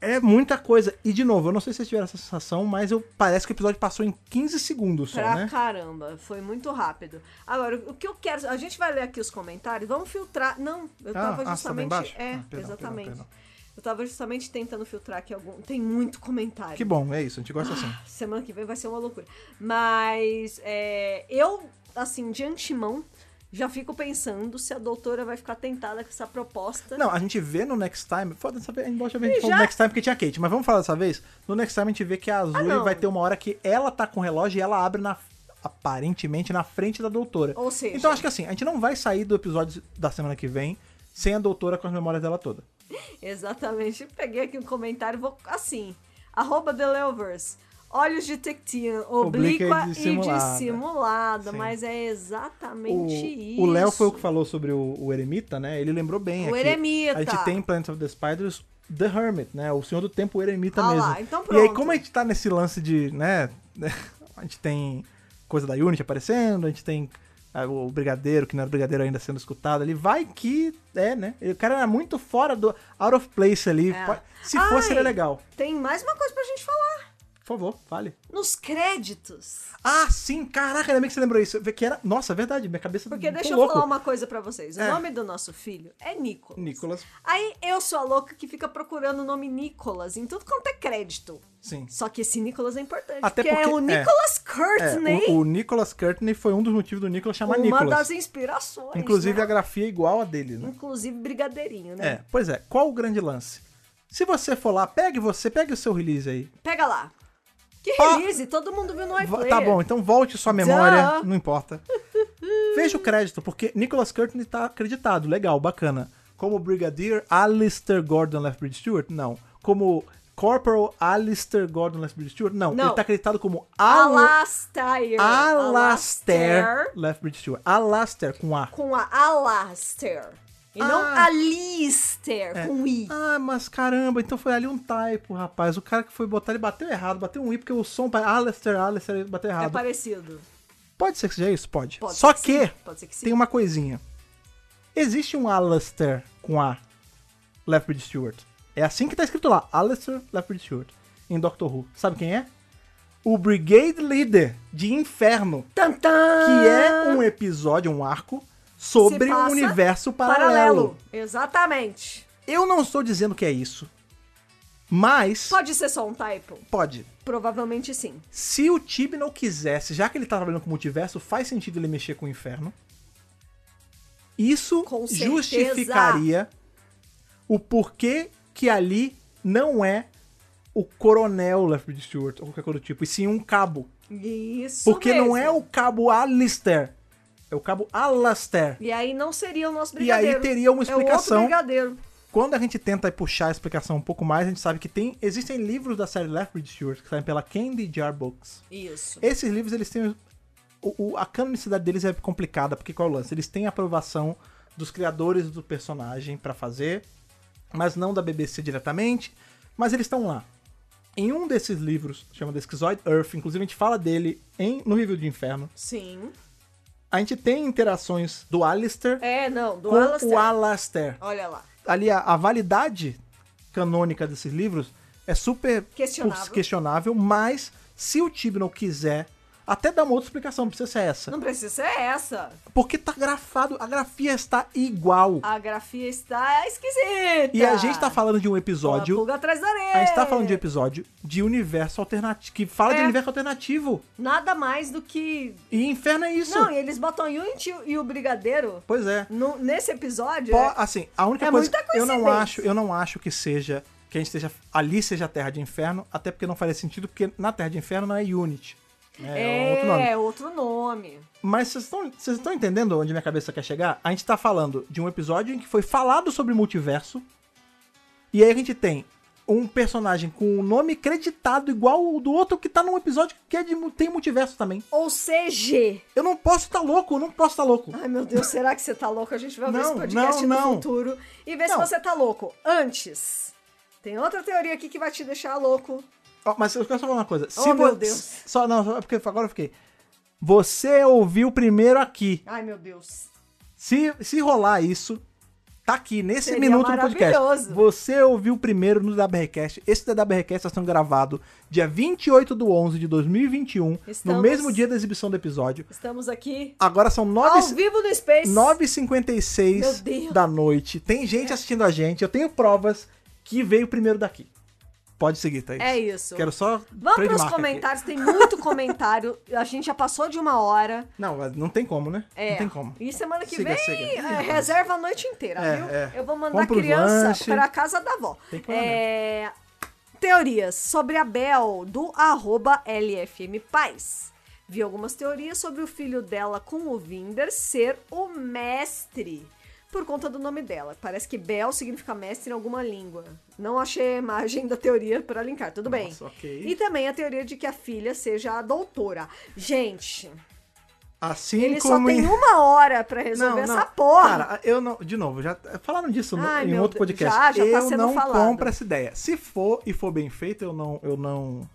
É muita coisa. E de novo, eu não sei se vocês tiveram essa sensação, mas eu, parece que o episódio passou em 15 segundos só, Pra né? caramba, foi muito rápido. Agora, o que eu quero. A gente vai ler aqui os comentários, vamos filtrar. Não, eu Ah, tava ah, tá justamente. embaixo? É, Ah, perdão, exatamente. perdão, perdão. Eu tava justamente tentando filtrar aqui algum. Tem muito comentário. Que bom, é isso, a gente gosta assim. Semana que vem vai ser uma loucura. Mas é, eu, assim, de antemão, já fico pensando se a doutora vai ficar tentada com essa proposta. Não, a gente vê no Next Time. Foda dessa vez, embora a gente falou já- Next Time porque tinha Kate, mas vamos falar dessa vez? No Next Time a gente vê que a Azul Ah, vai ter uma hora que ela tá com o relógio e ela abre na. Aparentemente na frente da doutora. Ou seja- Então acho que assim, a gente não vai sair do episódio da semana que vem sem a doutora com as memórias dela toda. Exatamente. Peguei aqui um comentário, vou assim. Arroba The Leovers. Olhos de Tectian, oblíqua Oblíqua e e dissimulada. dissimulada. Sim. Mas é exatamente isso. O o Léo foi o que falou sobre o, o Eremita, né? Ele lembrou bem O aqui. Eremita. A gente tem em Planet of the Spiders The Hermit, né? O Senhor do Tempo, o Eremita Ah mesmo. lá, então e aí, pronto. como a gente tá nesse lance de, né? A gente tem coisa da Unity aparecendo, a gente tem ah, o Brigadeiro, que não era Brigadeiro ainda sendo escutado ali. Vai que é, né? O cara era muito fora do out of place ali. É. Se fosse, Ai. seria legal. Tem mais uma coisa pra gente falar. Por favor, fale. Nos créditos. Ah, sim, caraca, ainda bem que você lembrou isso. Que era... Nossa, é verdade, minha cabeça Porque deixa eu louco. falar uma coisa pra vocês. O É. nome do nosso filho é Nicolas. Nicolas, Aí eu sou a louca que fica procurando o nome Nicolas em tudo quanto é crédito. sim. Só que esse Nicolas é importante. Até porque, é porque- o é. Nicolas É, Courtney. o, o Nicholas Courtney foi um dos motivos do Nicholas chamar uma Nicholas. das inspirações. Inclusive né? a grafia é igual a dele, né? Inclusive brigadeirinho, né? É, pois é. Qual o grande lance? Se você for lá, pegue você, pegue o seu release aí. Pega lá. Que release, todo mundo viu no iPlayer. Tá bom, então volte sua memória, Duh. não importa. Veja o crédito, porque Nicholas Courtney tá acreditado, legal, bacana. Como Brigadier Alistair Gordon Lethbridge Stewart? Não. Como Corporal Alistair Gordon Lethbridge Stewart? Não. Não. Ele tá acreditado como Al Alastair. Alastair Lethbridge Stewart. Alastair com A. Com a Alastair. E não Ah. Alistair, É. com I. Ah, mas caramba, então foi ali um typo, rapaz. O cara que foi botar, ele bateu errado, bateu um i, porque o som para Alistair, Alistair, ele bateu É errado. parecido. Pode ser que seja isso? Pode. Pode Só ser que, que que tem uma coisinha. Existe um Alistair com A, Lethbridge Stewart. É assim que tá escrito lá, Alistair Lethbridge Stewart, em Doctor Who. Sabe quem é? O Brigade Leader de Inferno, Tantã! que é um episódio, um arco, sobre um universo paralelo. Exatamente. Eu não estou dizendo que é isso. Mas, Pode ser só um typo? pode. Provavelmente sim. Se o Tibnall quisesse, já que ele tá trabalhando com o multiverso, faz sentido ele mexer com o inferno. Isso Com justificaria o porquê que ali não é o coronel Lethbridge Stewart ou qualquer coisa do tipo, e sim um cabo. Isso Porque não mesmo. é o cabo Alistair, é o cabo Alastair. E aí não seria o nosso E aí brigadeiro. teria uma É o outro explicação. brigadeiro. Quando a gente tenta puxar a explicação um pouco mais, a gente sabe que tem existem livros da série Lethbridge Stewart que saem pela Candy Jar Books. Isso. Esses livros, eles têm. O, o- a canonicidade deles é complicada, porque qual é o lance? Eles têm a aprovação dos criadores do personagem pra fazer, mas não da BBC diretamente, mas eles estão lá. Em um desses livros, chama The Schizoid Earth, inclusive a gente fala dele em, no review de Inferno, Sim. A gente tem interações do Alistair É, não, do com Alastair. o Alastair. Olha lá. Ali, a, a validade canônica desses livros é super Questionável. questionável, mas se o Tibnall quiser, até dá uma outra explicação, não precisa ser essa. Não precisa ser essa. Porque tá grafado, a grafia está igual. A grafia está esquisita. E a gente tá falando de um episódio. pulga atrás da orelha. A gente tá falando de um episódio de universo alternativo. Que fala de É. universo alternativo. Nada mais do que... E inferno é isso. Não, e eles botam Unity e o Brigadeiro Pois é. no- nesse episódio. Po- é- assim, a única É coisa muita eu não acho, eu não acho que seja que a gente esteja ali seja a Terra de Inferno, até porque não faria sentido, porque na Terra de Inferno não é Unity. Né? É, outro nome. É, outro nome. Mas vocês estão, entendendo onde minha cabeça quer chegar? A gente tá falando de um episódio em que foi falado sobre multiverso. E aí a gente tem um personagem com o nome creditado igual o do outro que tá num episódio que é de, tem multiverso também. Ou CG. Eu não posso estar louco, eu não posso estar louco. Ai, meu Deus, será que você tá louco? A gente vai ver Não, esse podcast não, no não. futuro e ver Não. se você tá louco. Antes, tem outra teoria aqui que vai te deixar louco. Mas eu quero só falar uma coisa. Se Oh, meu vo- Deus. Só, não, só porque agora eu fiquei. Você ouviu primeiro aqui. Ai, meu Deus. Se, se rolar isso, tá aqui, nesse Seria minuto do podcast. maravilhoso. Você ouviu primeiro no DWRcast. Esse DWRcast está sendo gravado dia 28 do 11 de 2021, no Estamos- mesmo dia da exibição do episódio. Estamos aqui Agora são ao 9 vivo no Space. 9h56 Meu Deus. da noite. Tem gente assistindo a gente. Eu tenho provas que veio primeiro daqui. Pode seguir, Thaís. É isso. Quero só Vamos pros trademark aqui. comentários, tem muito comentário. A gente já passou de uma hora. Não, não tem como, né? É. Não tem como. E semana que Siga, vem, siga. é, reserva a noite inteira, É, viu? é. Eu vou mandar os criança lanche. pra casa da avó. Tem que É, Teorias sobre a Bel, do arroba LFM Paz. Vi algumas teorias sobre o filho dela com o Vinder ser o mestre. Por conta do nome dela. Parece que Bel significa mestre em alguma língua. Não achei a imagem da teoria para linkar, tudo bem. Nossa, ok. E também a teoria de que a filha seja a doutora. Gente, Assim ele só como tem em- uma hora pra resolver Não, não. essa porra. Cara, eu não. De novo, já falaram disso no- Ai, em meu outro podcast. já, já tá eu sendo não falado. compro essa ideia. Se for e for bem feito, eu não, eu não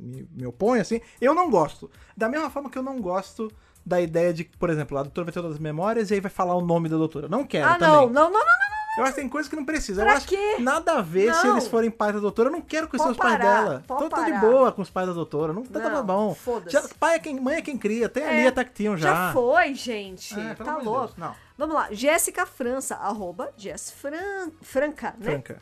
me, me oponho, assim. Eu não gosto. Da mesma forma que eu não gosto da ideia de, que, por exemplo, a doutora vai ter todas as memórias e aí vai falar o nome da doutora. Não quero ah, também. não, não, não, não, não. Eu acho que tem coisas que não precisa. Pra eu acho quê? nada a ver se Não. eles forem pais da doutora. Eu não quero conhecer os pais dela. Tô, tô de boa com os pais da doutora. Não tá, tá Não, bom. foda-se. Já- pai é quem, mãe é quem cria. Tem ali É, até que tinham já. Já foi, gente. É, tá louco. Deus, não. Vamos lá. Jéssica França, arroba Jess Fran... Franca, né? Franca.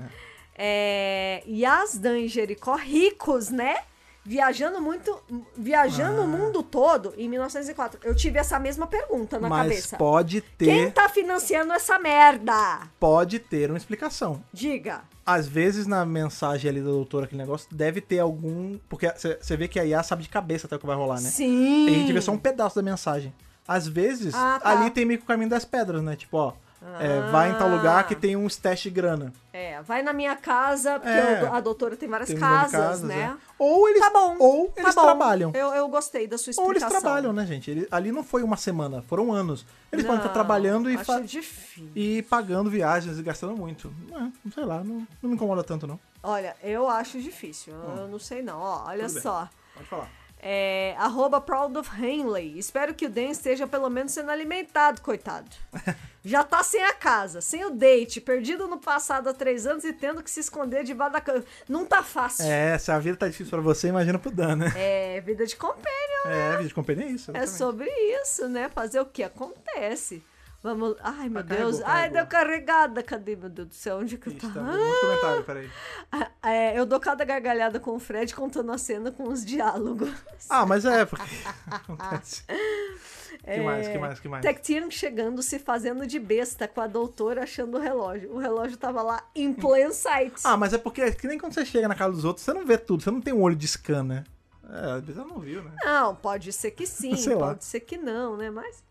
é. É... E Jericó, ricos, né? Viajando muito, viajando Ah. o mundo todo em 1904. Eu tive essa mesma pergunta na Mas cabeça. pode ter. Quem tá financiando essa merda? pode ter uma explicação. Diga. Às vezes na mensagem ali da doutora, aquele negócio, deve ter algum. Porque você vê que a IA sabe de cabeça até o que vai rolar, né? Sim. E a gente vê só um pedaço da mensagem. Às vezes, Ah, tá. ali tem meio que o caminho das pedras, né? Tipo, ó, é, vai em tal Ah. lugar que tem um stash de grana. É, vai na minha casa, porque É. a doutora tem várias Tem de casas, né? é. Ou eles, Tá bom. ou tá eles bom. trabalham. Eu, eu gostei da sua Ou eles explicação. trabalham, né, gente? Ele- ali não foi uma semana, foram anos. Eles podem estar Não, trabalhando e, fa- e pagando viagens e gastando muito. É, não sei lá, não, não me incomoda tanto, não. Olha, eu acho difícil. Eu não sei não. Ó, olha Tudo bem. só. Pode falar. É, arroba Proud of Henley. Espero que o Dan esteja pelo menos sendo alimentado, coitado. Já tá sem a casa, sem o date, perdido no passado há três anos e tendo que se esconder debaixo da cama. Não tá fácil. É, se a vida tá difícil pra você, imagina pro Dan, né? É vida de companion. É, vídeo de companhia é isso. É exatamente. sobre isso, né? Fazer o que acontece. Vamos. Ai, meu Ah, Deus. carregou, Ai, carregou. deu carregada. Cadê, meu Deus do céu? Onde que eu tá? muito comentário, peraí. Ah, é, eu dou cada gargalhada com o Fred contando a cena com os diálogos. Ah, mas é, porque acontece. É, Que mais, que mais, que mais? Tectian chegando, se fazendo de besta com a doutora achando o relógio. O relógio tava lá em plain sight. Ah, mas é porque é que nem quando você chega na casa dos outros, você não vê tudo, você não tem um olho de scan, né? É, às vezes ela não viu, né? Não, pode ser que sim, Sei lá. pode ser que não, né? Mas.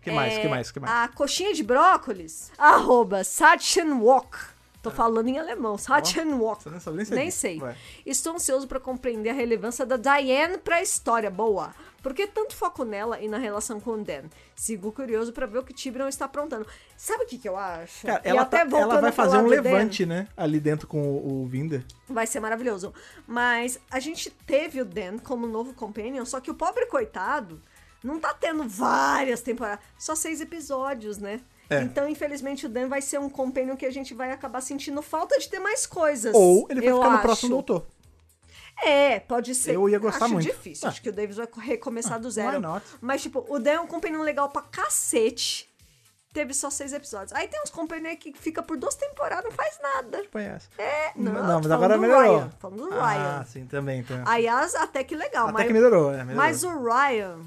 Que mais, É, que mais, que mais? A coxinha de brócolis, arroba Sachenwok. Tô falando em alemão, Sachenwok. Você nem sabe nem é sei. Vai. Estou ansioso pra compreender a relevância da Diane pra história. Boa. Por que tanto foco nela e na relação com o Dan? Sigo curioso pra ver o que Tiberon está aprontando. Sabe o que, que eu acho? Cara, ela, até tá- ela vai fazer um do Dan, levante, né? Ali dentro com o, o Vinder. Vai ser maravilhoso. Mas a gente teve o Dan como novo companion, só que o pobre coitado não tá tendo várias temporadas, só seis episódios, né? É. Então, infelizmente, o Dan vai ser um companion que a gente vai acabar sentindo falta de ter mais coisas. Ou ele vai ficar no acho. próximo doutor. É, pode ser. Eu ia gostar acho muito. difícil. Ah. Acho que o Davis vai recomeçar do why zero. Mas, tipo, o Dan é um companion legal pra cacete. Teve só seis episódios. Aí tem uns companion que fica por duas temporadas, não faz nada. Conhece. É, não, não, tô mas agora do melhorou. Ryan, falando do Ah, Ryan. sim, também. Tem. A Yas até que legal, Até mas, que melhorou, é, melhorou. mas o Ryan,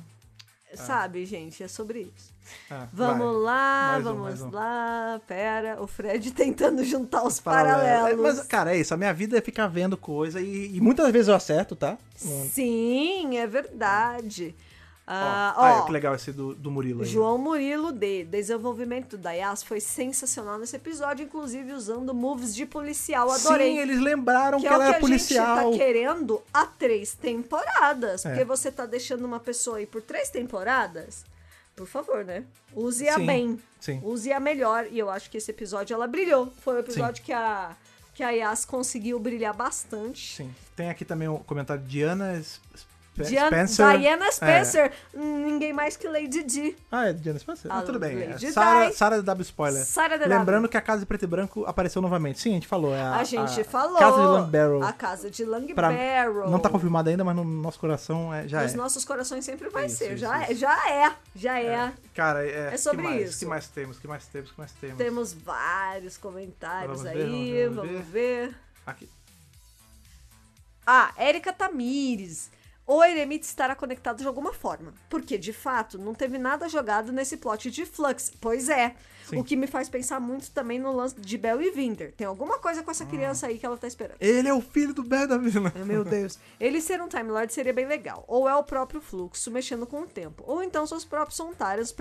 sabe, gente, é sobre isso. Ah, Vamos vai. lá, Mais um, vamos mais um. lá. Pera, o Fred tentando juntar os Paralelo. paralelos. É, Mas, cara, é isso. A minha vida é ficar vendo coisa e, e muitas vezes eu acerto, tá? Sim, é verdade. Ah, ah, ó, que legal esse do, do Murilo aí. João Murilo D. Desenvolvimento da Yas foi sensacional nesse episódio, inclusive usando moves de policial. Adorei. Sim, eles lembraram Que que, é o ela que era a policial. gente tá querendo há três temporadas. É. Porque você tá deixando uma pessoa aí por três temporadas. Por favor, né? Use-a Sim, bem. sim. Use-a melhor. E eu acho que esse episódio ela brilhou. Foi o episódio que a, que a Yas conseguiu brilhar bastante. Sim. Tem aqui também o comentário de Sp- Diana, Spencer. Diana Spencer. Hum, Ninguém mais que Lady D. Ah, é Diana Spencer? Ah, tudo bem. Lady É Sarah, Di. Sarah W. Spoiler. Sarah. Lembrando que a Casa de Preto e Branco apareceu novamente. Sim, a gente falou. É a, A gente a falou. Casa de Long Barrel. A casa de Long Barrel. Não tá confirmado ainda, mas no nosso coração é, já Nos é. nossos corações sempre vai Isso, ser. isso, já, isso. É, já é. Já é. Cara, é, É sobre que mais, isso. que mais temos? que mais temos? que mais temos? Temos vários comentários Vamos ver, aí. vamos ver, vamos vamos ver. Aqui. Ah, Érica Tamires. O Eremite estará conectado de alguma forma. Porque, de fato, não teve nada jogado nesse plot de Flux. Pois é. Sim. O que me faz pensar muito também no lance de Bel e Vinder. Tem alguma coisa Ah. com essa criança aí que ela tá esperando. Ele é o filho do Bel da Vila. Meu Deus. Ele ser um Time Lord seria bem legal. Ou é o próprio fluxo mexendo com o tempo. Ou então os próprios Sontários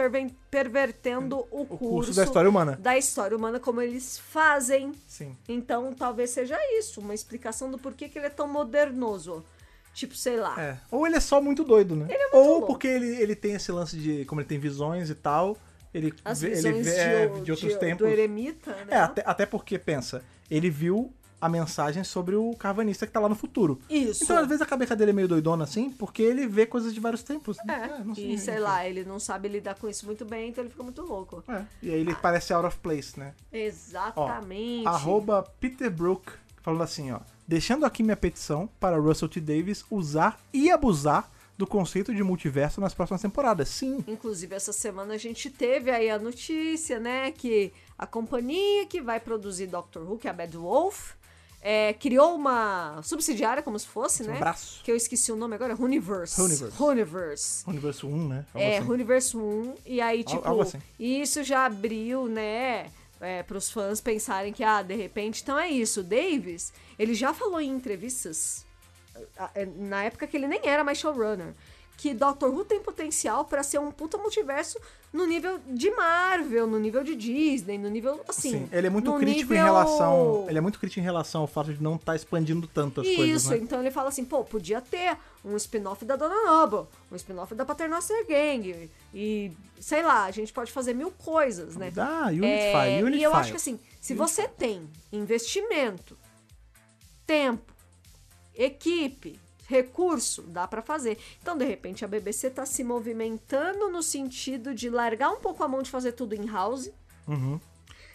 pervertendo o, O curso, curso da história humana. da história humana como eles fazem. Sim. Então talvez seja isso, uma explicação do porquê que ele é tão modernoso. Tipo, sei lá. É. Ou ele é só muito doido, né? é muito Ou louco. porque ele, ele tem esse lance de. Como ele tem visões e tal. Ele As vê, ele vê de, é, de outros de- tempos. do eremita, né? É, até, até porque, pensa, ele viu a mensagem sobre o carvanista que tá lá no futuro. Isso. Então, às vezes, a cabeça dele é meio doidona assim, porque ele vê coisas de vários tempos. né? É, não e sei lá, ele não sabe lidar com isso muito bem, então ele fica muito louco. É, E aí ele parece out of place, né? Exatamente. Arroba Peter Brook falando assim, ó. Deixando aqui minha petição para Russell T. Davis usar e abusar do conceito de multiverso nas próximas temporadas. Sim. Inclusive, essa semana a gente teve aí a notícia, né, que a companhia que vai produzir Doctor Who, que é a Bad Wolf, é, criou uma subsidiária, como se fosse, Um né? braço. Que eu esqueci o nome agora, Universe. Universe. Universe. Universo 1, né? Algo É, assim. Universo 1, e aí, tipo, algo assim. isso já abriu, né, é, pros fãs pensarem que, ah, de repente, então é isso. O Davis, ele já falou em entrevistas, na época que ele nem era mais showrunner, que Doctor Who tem potencial pra ser um puta multiverso no nível de Marvel, no nível de Disney, no nível, assim... Sim, ele é muito crítico nível- em relação. Ele é muito crítico em relação ao fato de não estar expandindo tanto as coisas, Isso, né? então ele fala assim, pô, podia ter um spin-off da Dona Noble, um spin-off da Paternoster Gang, e, sei lá, a gente pode fazer mil coisas, né? Ah, Unify, É, Unify. E eu acho que assim, se você tem investimento, tempo, equipe, recurso, dá pra fazer. Então, de repente, a BBC tá se movimentando no sentido de largar um pouco a mão de fazer tudo in-house, Uhum.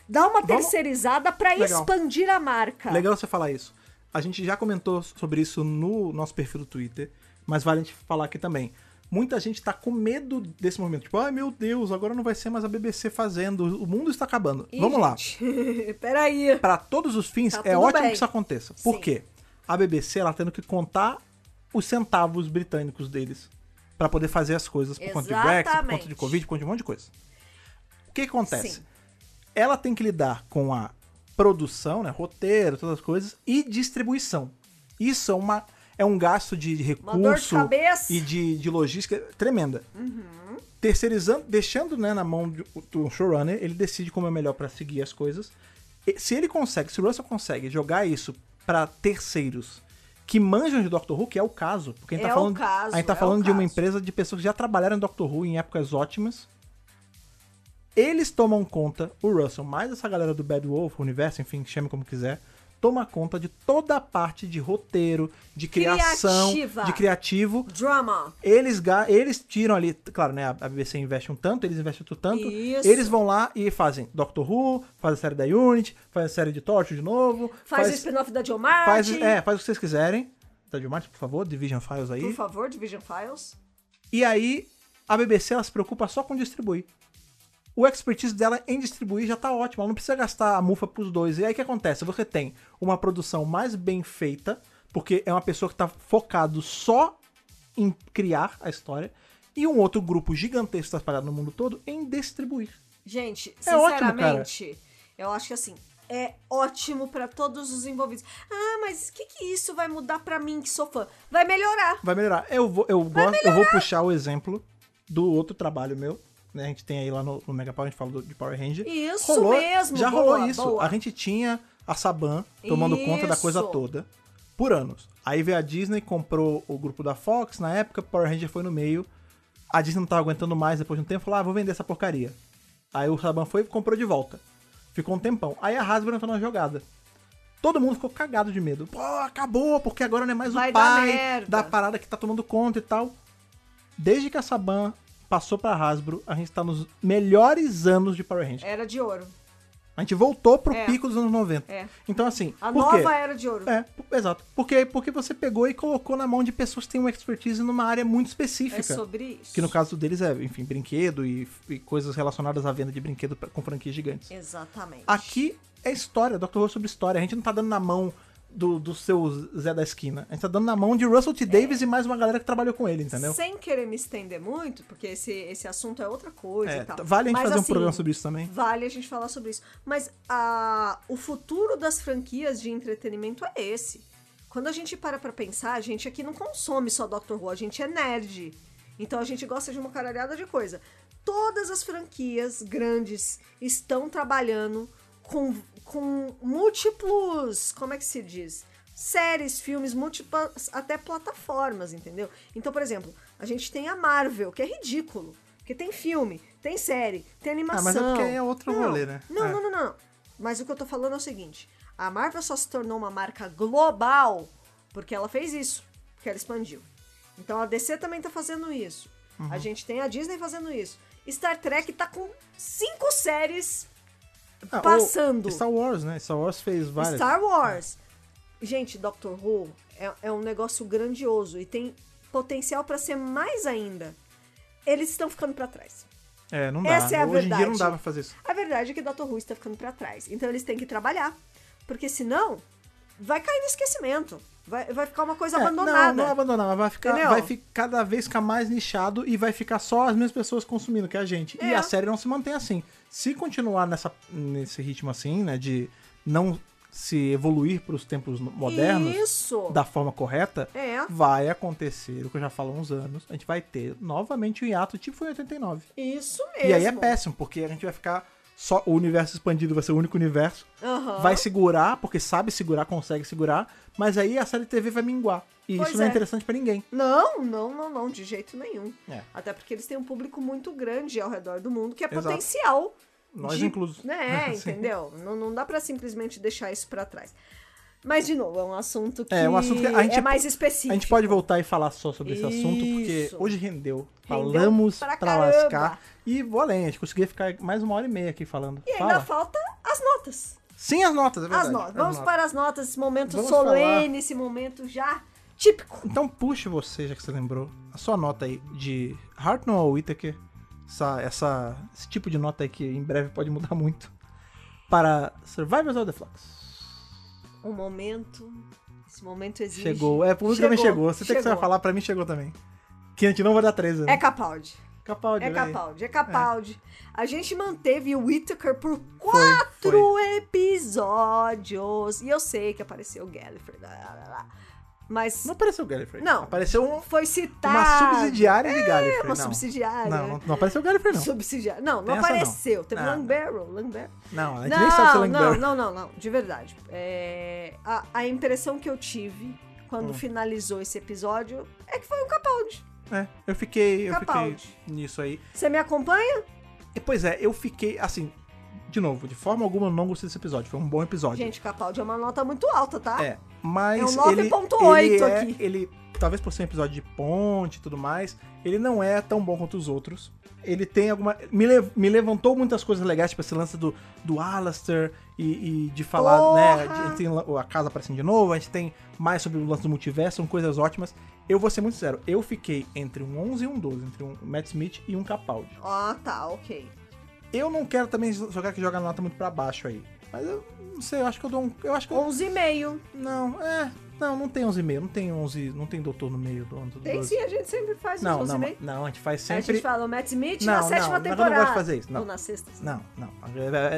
dar uma Vamos- terceirizada pra Legal. expandir a marca. Legal você falar isso. A gente já comentou sobre isso no nosso perfil do Twitter, mas vale a gente falar aqui também. muita gente tá com medo desse momento. Tipo, ai meu Deus, agora não vai ser mais a BBC fazendo, o mundo está acabando. Ih, Vamos lá. Peraí. Para todos os fins, Tá é ótimo bem. que isso aconteça. Por Sim. quê? A BBC, ela tendo que contar os centavos britânicos deles para poder fazer as coisas por conta de Brexit, por conta de Exatamente. Covid, por conta de um monte de coisa. O que que acontece? Sim. Ela tem que lidar com a produção, né, roteiro, todas as coisas, e distribuição. Isso é, uma, é um gasto de de recurso cabeça. e de, de logística tremenda. Uhum. Terceirizando, deixando né, na mão de- do showrunner, ele decide como é melhor pra seguir as coisas. E se ele consegue, se o Russell consegue jogar isso pra terceiros que manjam de Doctor Who, que é o caso, porque a gente É tá falando, caso, a gente tá é falando de uma empresa de pessoas que já trabalharam em Doctor Who em épocas ótimas. Eles tomam conta, o Russell, mais essa galera do Bad Wolf, o universo, enfim, chame como quiser, toma conta de toda a parte de roteiro, de criação, Criativa. de criativo. Drama. Eles, eles tiram ali, claro, né? A BBC investe um tanto, eles investem outro tanto. Isso. Eles vão lá e fazem Doctor Who, faz a série da Unity, faz a série de Torture de novo. Faz, o spin-off da Joe faz, é, faz o que vocês quiserem. De Martin, por favor, Division Files aí. Por favor, Division Files. E aí, a BBC ela se preocupa só com distribuir. O expertise dela em distribuir já tá ótimo, ela não precisa gastar a mufa pros dois. E aí o que acontece? Você tem uma produção mais bem feita, porque é uma pessoa que tá focado só em criar a história, e um outro grupo gigantesco que tá espalhado no mundo todo em distribuir. Gente, É ótimo, sinceramente, eu acho que assim, é ótimo pra todos os envolvidos. Ah, mas o que, que isso vai mudar pra mim que sou fã? Vai melhorar. Vai melhorar. Eu vou, eu gosto, eu vou puxar o exemplo do outro trabalho meu. Né? A gente tem aí lá no, no Mega Power, a gente fala do- de Power Ranger. Isso Rolou- mesmo, Já boa, rolou isso. boa. A gente tinha a Saban tomando conta da coisa Isso. toda por anos. Aí veio a Disney, comprou o grupo da Fox. Na época, Power Ranger foi no meio. A Disney não tava aguentando mais depois de um tempo. Falou, ah, vou vender essa porcaria. Aí o Saban foi e comprou de volta. Ficou um tempão. Aí a Hasbro entrou na jogada. Todo mundo ficou cagado de medo. Pô, acabou, porque agora não é mais Vai o pai da parada que tá tomando conta e tal. Desde que a Saban passou pra Hasbro, a gente tá nos melhores anos de Power Ranger. Era de ouro. A gente voltou pro É. pico dos anos 90. É. Então, assim, A por nova quê? era de ouro. É, exato. Porque, porque você pegou e colocou na mão de pessoas que têm uma expertise numa área muito específica. É sobre isso. Que no caso deles é, enfim, brinquedo e, e coisas relacionadas à venda de brinquedo pra- com franquias gigantes. Exatamente. Aqui é história, Dr. Who é sobre história. A gente não tá dando na mão do, do seu Zé da esquina. A gente tá dando na mão de Russell T. Davis e mais uma galera que trabalhou com ele, entendeu? Sem querer me estender muito, porque esse, esse assunto é outra coisa É, e tal. vale a gente Mas, fazer um assim, programa sobre isso também. Vale a gente falar sobre isso. Mas a, o futuro das franquias de entretenimento é esse. Quando a gente para pra pensar, a gente aqui não consome só Doctor Who, a gente é nerd. Então a gente gosta de uma caralhada de coisa. Todas as franquias grandes estão trabalhando com, com múltiplos. Como é que se diz? Séries, filmes, múltiplas até plataformas, entendeu? Então, por exemplo, a gente tem a Marvel, que é ridículo. Porque tem filme, tem série, tem animação. Ah, mas é porque é outro Não, rolê, né? Não, É. não, não, não. Mas o que eu tô falando é o seguinte: a Marvel só se tornou uma marca global porque ela fez isso, porque ela expandiu. Então a DC também tá fazendo isso. Uhum. A gente tem a Disney fazendo isso. Star Trek tá com cinco séries Ah, passando. Star Wars, né? Star Wars fez várias. Star Wars. Gente, Doctor Who é, é um negócio grandioso e tem potencial pra ser mais ainda. Eles estão ficando pra trás. É, não dá. Essa é a Hoje em dia não verdade. dá pra fazer isso. A verdade é que Dr. Who está ficando pra trás. Então eles têm que trabalhar. Porque senão, vai cair no esquecimento. Vai, vai ficar uma coisa É, abandonada. Não, não abandonar, mas vai ficar, Entendeu? vai ficar cada vez ficar mais nichado e vai ficar só as mesmas pessoas consumindo que a gente. E É. a série não se mantém assim. Se continuar nessa, nesse ritmo assim, né, de não se evoluir para os tempos modernos Isso. da forma correta, É. vai acontecer o que eu já falo há uns anos. A gente vai ter novamente um hiato tipo foi em 89. Isso mesmo. E aí é péssimo, porque a gente vai ficar só o universo expandido vai ser o único universo. Aham. Vai segurar, porque sabe segurar, consegue segurar, mas aí a série TV vai minguar. E Pois isso não é é. interessante pra ninguém. Não, não, não, não, de jeito nenhum. É. Até porque eles têm um público muito grande ao redor do mundo que é Exato. potencial. Nós de- inclusos. Né, entendeu? Não, não dá pra simplesmente deixar isso pra trás. Mas, de novo, é um assunto que É, um assunto que a gente- é mais específico. A gente pode voltar e falar só sobre esse assunto, porque Isso. hoje rendeu. Rendeu Falamos pra pra, lascar. E vou além, a gente conseguia ficar mais uma hora e meia aqui falando. E ainda Fala. falta as notas. Sim, as notas, é verdade. As notas. as Vamos notas. para as notas, esse momento Vamos solene, esse momento já Típico. Então puxe você, já que você lembrou, a sua nota aí de Hartnell Whittaker, essa, essa, esse tipo de nota aí que em breve pode mudar muito, para Survivors of the Flux. Um momento. Esse momento exige. Chegou, é, por mim também chegou. Você tem que falar, pra mim chegou também. Que a gente não vai dar 13. Né? É Capaldi. Capaldi, É. Capaldi, é Capaldi. A gente manteve o Whittaker por quatro foi. episódios. E eu sei que apareceu o Gallifrey. lá, lá, lá, lá. Mas Não apareceu o Gallifrey. Não. Apareceu um- foi citado. uma subsidiária de É, Gallifrey. uma não. subsidiária. Não, não, não apareceu o Gallifrey, não. Subsidiária. Não, não Tem essa, não. apareceu. Teve Não, Langbarrow. Langbarrow. Não, a gente nem sabe se é Não, Langbarrow. não, não, não, não, de verdade. É, a, a impressão que eu tive quando Hum. finalizou esse episódio é que foi um Capaldi. É, eu fiquei, eu fiquei Capaldi. nisso aí. Você me acompanha? E, pois é, eu fiquei, assim, de novo, de forma alguma eu não gostei desse episódio. Foi um bom episódio. Gente, Capaldi é uma nota muito alta, tá? É, mas. É um ele- 9.8 ele é- aqui. Ele, talvez por ser um episódio de ponte e tudo mais, ele não é tão bom quanto os outros. Ele tem alguma. Me, le- me levantou muitas coisas legais, tipo esse lance do, do Alastair e, e de falar, Porra! né? de- A gente tem a casa aparecendo de novo, a gente tem mais sobre o lance do multiverso, são coisas ótimas. Eu vou ser muito sincero, eu fiquei entre um 11 e um 12, entre um Matt Smith e um Capaldi. Ah, tá, ok. Eu não quero também jogar que joga nota muito pra baixo aí. Mas eu não sei, eu acho que eu dou um. Eu acho que eu, 11,5. não, é. Não, não tem 11,5. Não tem 11. Não tem doutor no meio do ano. do Tem 12. sim, a gente sempre faz Não, não, 11,5. não, a gente faz A sempre. gente fala o Matt Smith Não, na não, sétima mas eu não temporada. gosto de fazer isso, não. Ou na sexta. sim. Não, não.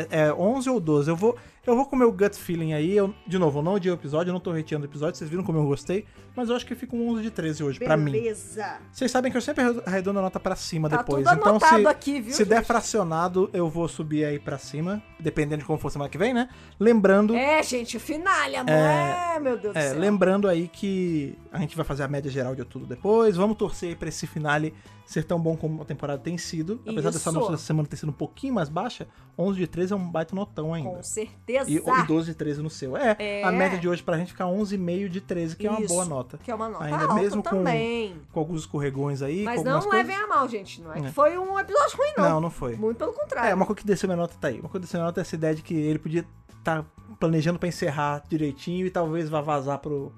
É, é 11 ou 12. Eu vou, eu vou com o meu gut feeling aí. Eu, de novo, eu não odiei o episódio, eu não tô reteando o episódio. Vocês viram como eu gostei. Mas eu acho que fica um 11 de 13 hoje, pra mim. Beleza. Vocês sabem que eu sempre arredondo a nota pra cima Tá depois. tudo Então, se, aqui, viu, se der fracionado, eu vou subir aí pra cima. Dependendo de como for semana que vem, né? Lembrando. É, gente, o final, amor. É, meu Deus do É, céu. lembrando aí que a gente vai fazer a média geral de tudo depois. Vamos torcer aí pra esse finale ser tão bom como a temporada tem sido. Apesar dessa Isso. nossa semana ter sido um pouquinho mais baixa, 11 de 13 é um baita notão ainda. Com certeza. E, e 12 de 13 no seu. É, É. a média de hoje pra gente fica 11,5 de 13, que é uma Isso, boa nota. Que é uma nota Ainda alta mesmo com- também. Com alguns escorregões aí, Mas não algumas levem coisas. a mal, gente. Não é, É. que foi um episódio ruim, não. Não, não foi. Muito pelo contrário. É, uma coisa que desceu minha nota tá aí. Uma coisa que desceu minha nota é essa ideia de que ele podia estar planejando pra encerrar direitinho e talvez vá vazar pro,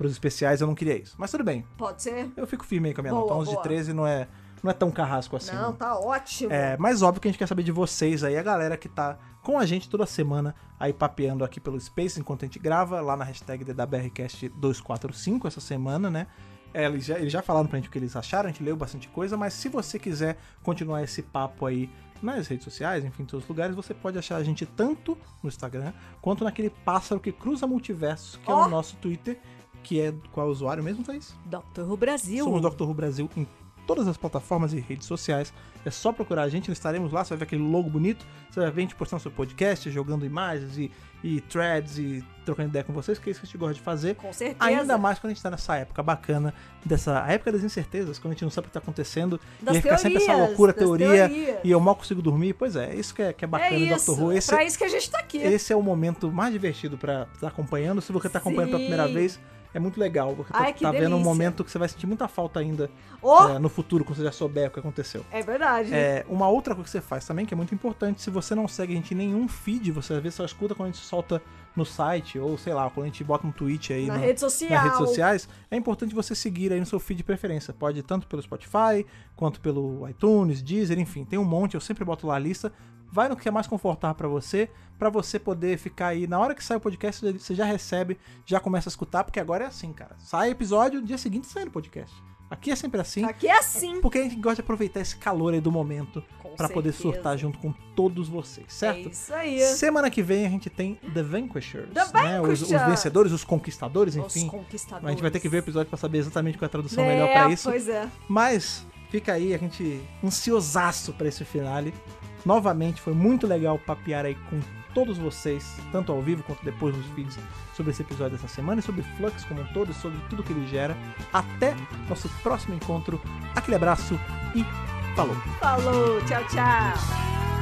pros especiais. Eu não queria isso. Mas tudo bem. Pode ser? Eu fico firme aí com a minha Boa, nota. 11 boa. de 13 não é, não é tão carrasco assim. Não, tá ótimo. É, mas óbvio que a gente quer saber de vocês aí, a galera que tá com a gente toda semana aí papeando aqui pelo Space enquanto a gente grava, lá na hashtag DWRcast245 essa semana, né? É, eles, já, eles já falaram pra gente o que eles acharam, a gente leu bastante coisa, mas se você quiser continuar esse papo aí nas redes sociais, enfim, em todos os lugares, você pode achar a gente tanto no Instagram quanto naquele pássaro que cruza multiversos, que é Ó. o nosso Twitter, que é qual é o usuário mesmo, Thaís? Dr. Who Brasil. Somos Dr. Who Brasil em todas as plataformas e redes sociais. É só procurar a gente, nós estaremos lá, você vai ver aquele logo bonito, você vai ver a gente postando seu podcast, jogando imagens e, e threads e trocando ideia com vocês, que é isso que a gente gosta de fazer. Com certeza. Ainda mais quando a gente tá nessa época bacana, dessa época das incertezas, quando a gente não sabe o que tá acontecendo, Das e aí fica sempre essa loucura, teoria, teorias. e eu mal consigo dormir. Pois é, isso que é, que é bacana é do. Dr. Who. Esse, Pra isso que a gente tá aqui. esse é o momento mais divertido pra estar acompanhando. Se você tá acompanhando pela primeira vez, é muito legal, porque Ai, tá, que tá vendo um momento que você vai sentir muita falta ainda Oh, é, no futuro, quando você já souber o que aconteceu. é verdade. É, uma outra coisa que você faz também, que é muito importante, se você não segue a gente em nenhum feed, você às vezes só escuta quando a gente solta no site, ou sei lá, quando a gente bota um tweet aí na no- rede social. nas redes sociais, é importante você seguir aí no seu feed de preferência. Pode tanto pelo Spotify, quanto pelo iTunes, Deezer, enfim, tem um monte, eu sempre boto lá a lista. Vai no que é mais confortável pra você, pra você poder ficar aí. Na hora que sai o podcast, você já recebe, já começa a escutar, porque agora é assim, cara. Sai episódio, dia seguinte sai no podcast. Aqui é sempre assim. Aqui é assim. Porque a gente gosta de aproveitar esse calor aí do momento pra poder surtar junto com todos vocês, É certo? isso aí. Semana que vem a gente tem The Vanquishers, The né? Os, os Vanquishers. vencedores, os conquistadores, Os enfim. conquistadores. A gente vai ter que ver o episódio pra saber exatamente qual é a tradução é, melhor pra isso. Pois é. Mas fica aí, a gente ansiosaço pra esse finale. Novamente, foi muito legal papear aí com todos vocês, tanto ao vivo quanto depois nos feeds, sobre esse episódio dessa semana e sobre Flux como um todo, sobre tudo que ele gera. Até nosso próximo encontro. Aquele abraço e falou! Falou. Tchau, tchau.